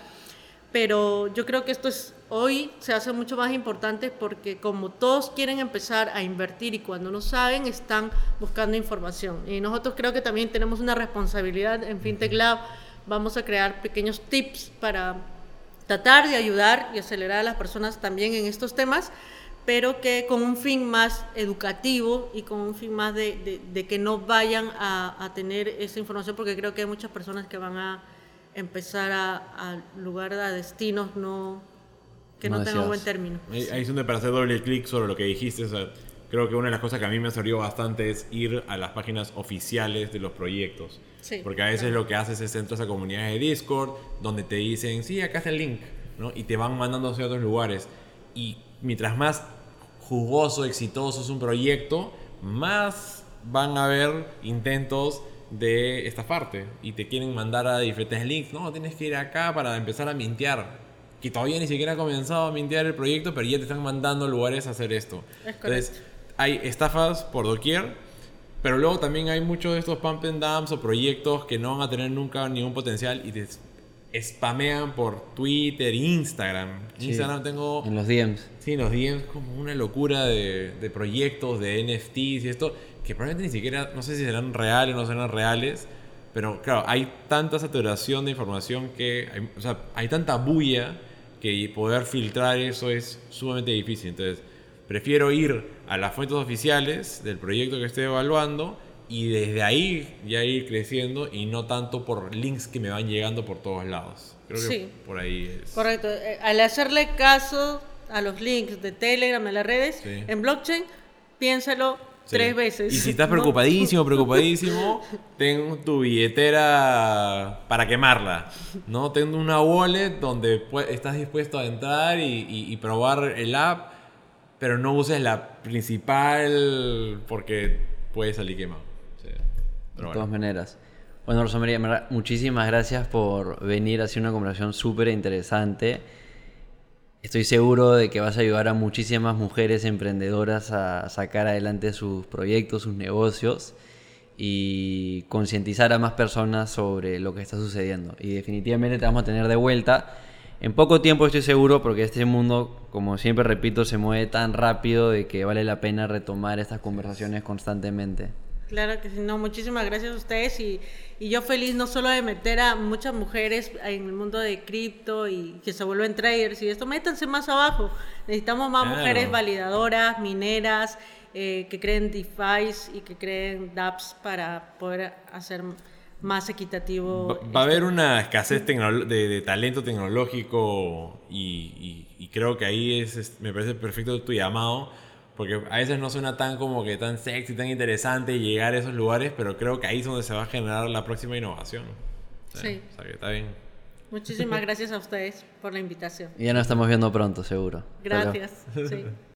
Speaker 1: pero yo creo que esto es hoy se hace mucho más importante porque como todos quieren empezar a invertir y cuando no saben están buscando información. Y nosotros creo que también tenemos una responsabilidad en FinTech Lab. Vamos a crear pequeños tips para tratar de ayudar y acelerar a las personas también en estos temas pero que con un fin más educativo y con un fin más de, de- de que no vayan a, a tener esa información, porque creo que hay muchas personas que van a empezar a, a lugar a destinos no que no,
Speaker 2: No
Speaker 1: tengan buen término.
Speaker 3: Ahí, es donde para hacer doble clic sobre lo que dijiste, o sea, creo que una de las cosas que a mí me ha servido bastante es ir a las páginas oficiales de los proyectos.
Speaker 1: Sí,
Speaker 3: Porque a veces lo que haces es entras a comunidades de Discord donde te dicen, sí, acá está el link, ¿no? Y te van mandando hacia otros lugares. Y mientras más jugoso, exitoso es un proyecto, más van a haber intentos de esta parte y te quieren mandar a diferentes links. No, tienes que ir acá para empezar a mintear. Que todavía ni siquiera ha comenzado a mintear el proyecto, pero ya te están mandando lugares a hacer esto.
Speaker 1: Es
Speaker 3: Entonces, hay estafas por doquier, pero luego también hay muchos de estos pump and dumps o proyectos que no van a tener nunca ningún potencial y te spamean por Twitter, Instagram.
Speaker 2: Sí.
Speaker 3: Instagram tengo
Speaker 2: En los DMs.
Speaker 3: Sí, los DMs como una locura de, de proyectos, de NFTs y esto, que probablemente ni siquiera, no sé si serán reales o no serán reales, pero claro, hay tanta saturación de información que, hay, o sea, hay tanta bulla que poder filtrar eso es sumamente difícil. Entonces, prefiero ir a las fuentes oficiales del proyecto que estoy evaluando y desde ahí ya ir creciendo y no tanto por links que me van llegando por todos lados. Creo que por ahí es.
Speaker 1: Correcto. Eh, Al hacerle caso a los links de Telegram, de las redes,
Speaker 3: Sí.
Speaker 1: en blockchain, piénsalo
Speaker 3: Sí.
Speaker 1: tres veces.
Speaker 3: Y si estás preocupadísimo, preocupadísimo, ten tu billetera para quemarla. ¿no? Ten una wallet donde estás dispuesto a entrar y, y- y probar el app, pero no uses la principal porque puede salir quemado. Pero
Speaker 2: de todas maneras. Bueno, Rosa María, en verdad, muchísimas gracias por venir a hacer una conversación súper interesante. Estoy seguro de que vas a ayudar a muchísimas mujeres emprendedoras a sacar adelante sus proyectos, sus negocios y concientizar a más personas sobre lo que está sucediendo. Y definitivamente te vamos a tener de vuelta. En poco tiempo estoy seguro porque este mundo, como siempre repito, se mueve tan rápido de que vale la pena retomar estas conversaciones constantemente.
Speaker 1: Claro que sí, no, muchísimas gracias a ustedes y, y yo feliz no solo de meter a muchas mujeres en el mundo de cripto y que se vuelven traders y esto, métanse más abajo. Necesitamos más
Speaker 3: Claro.
Speaker 1: mujeres validadoras, mineras, eh, que creen DeFi y que creen dApps para poder hacer más equitativo.
Speaker 3: Va, va a haber una escasez de, de talento tecnológico y, y- y creo que ahí es, es- me parece perfecto tu llamado porque a veces no suena tan como que tan sexy, tan interesante llegar a esos lugares, pero creo que ahí es donde se va a generar la próxima innovación.
Speaker 1: Sí.
Speaker 3: O sea que está bien.
Speaker 1: Muchísimas gracias a ustedes por la invitación.
Speaker 2: Y ya nos estamos viendo pronto, seguro.
Speaker 1: Gracias. Sí.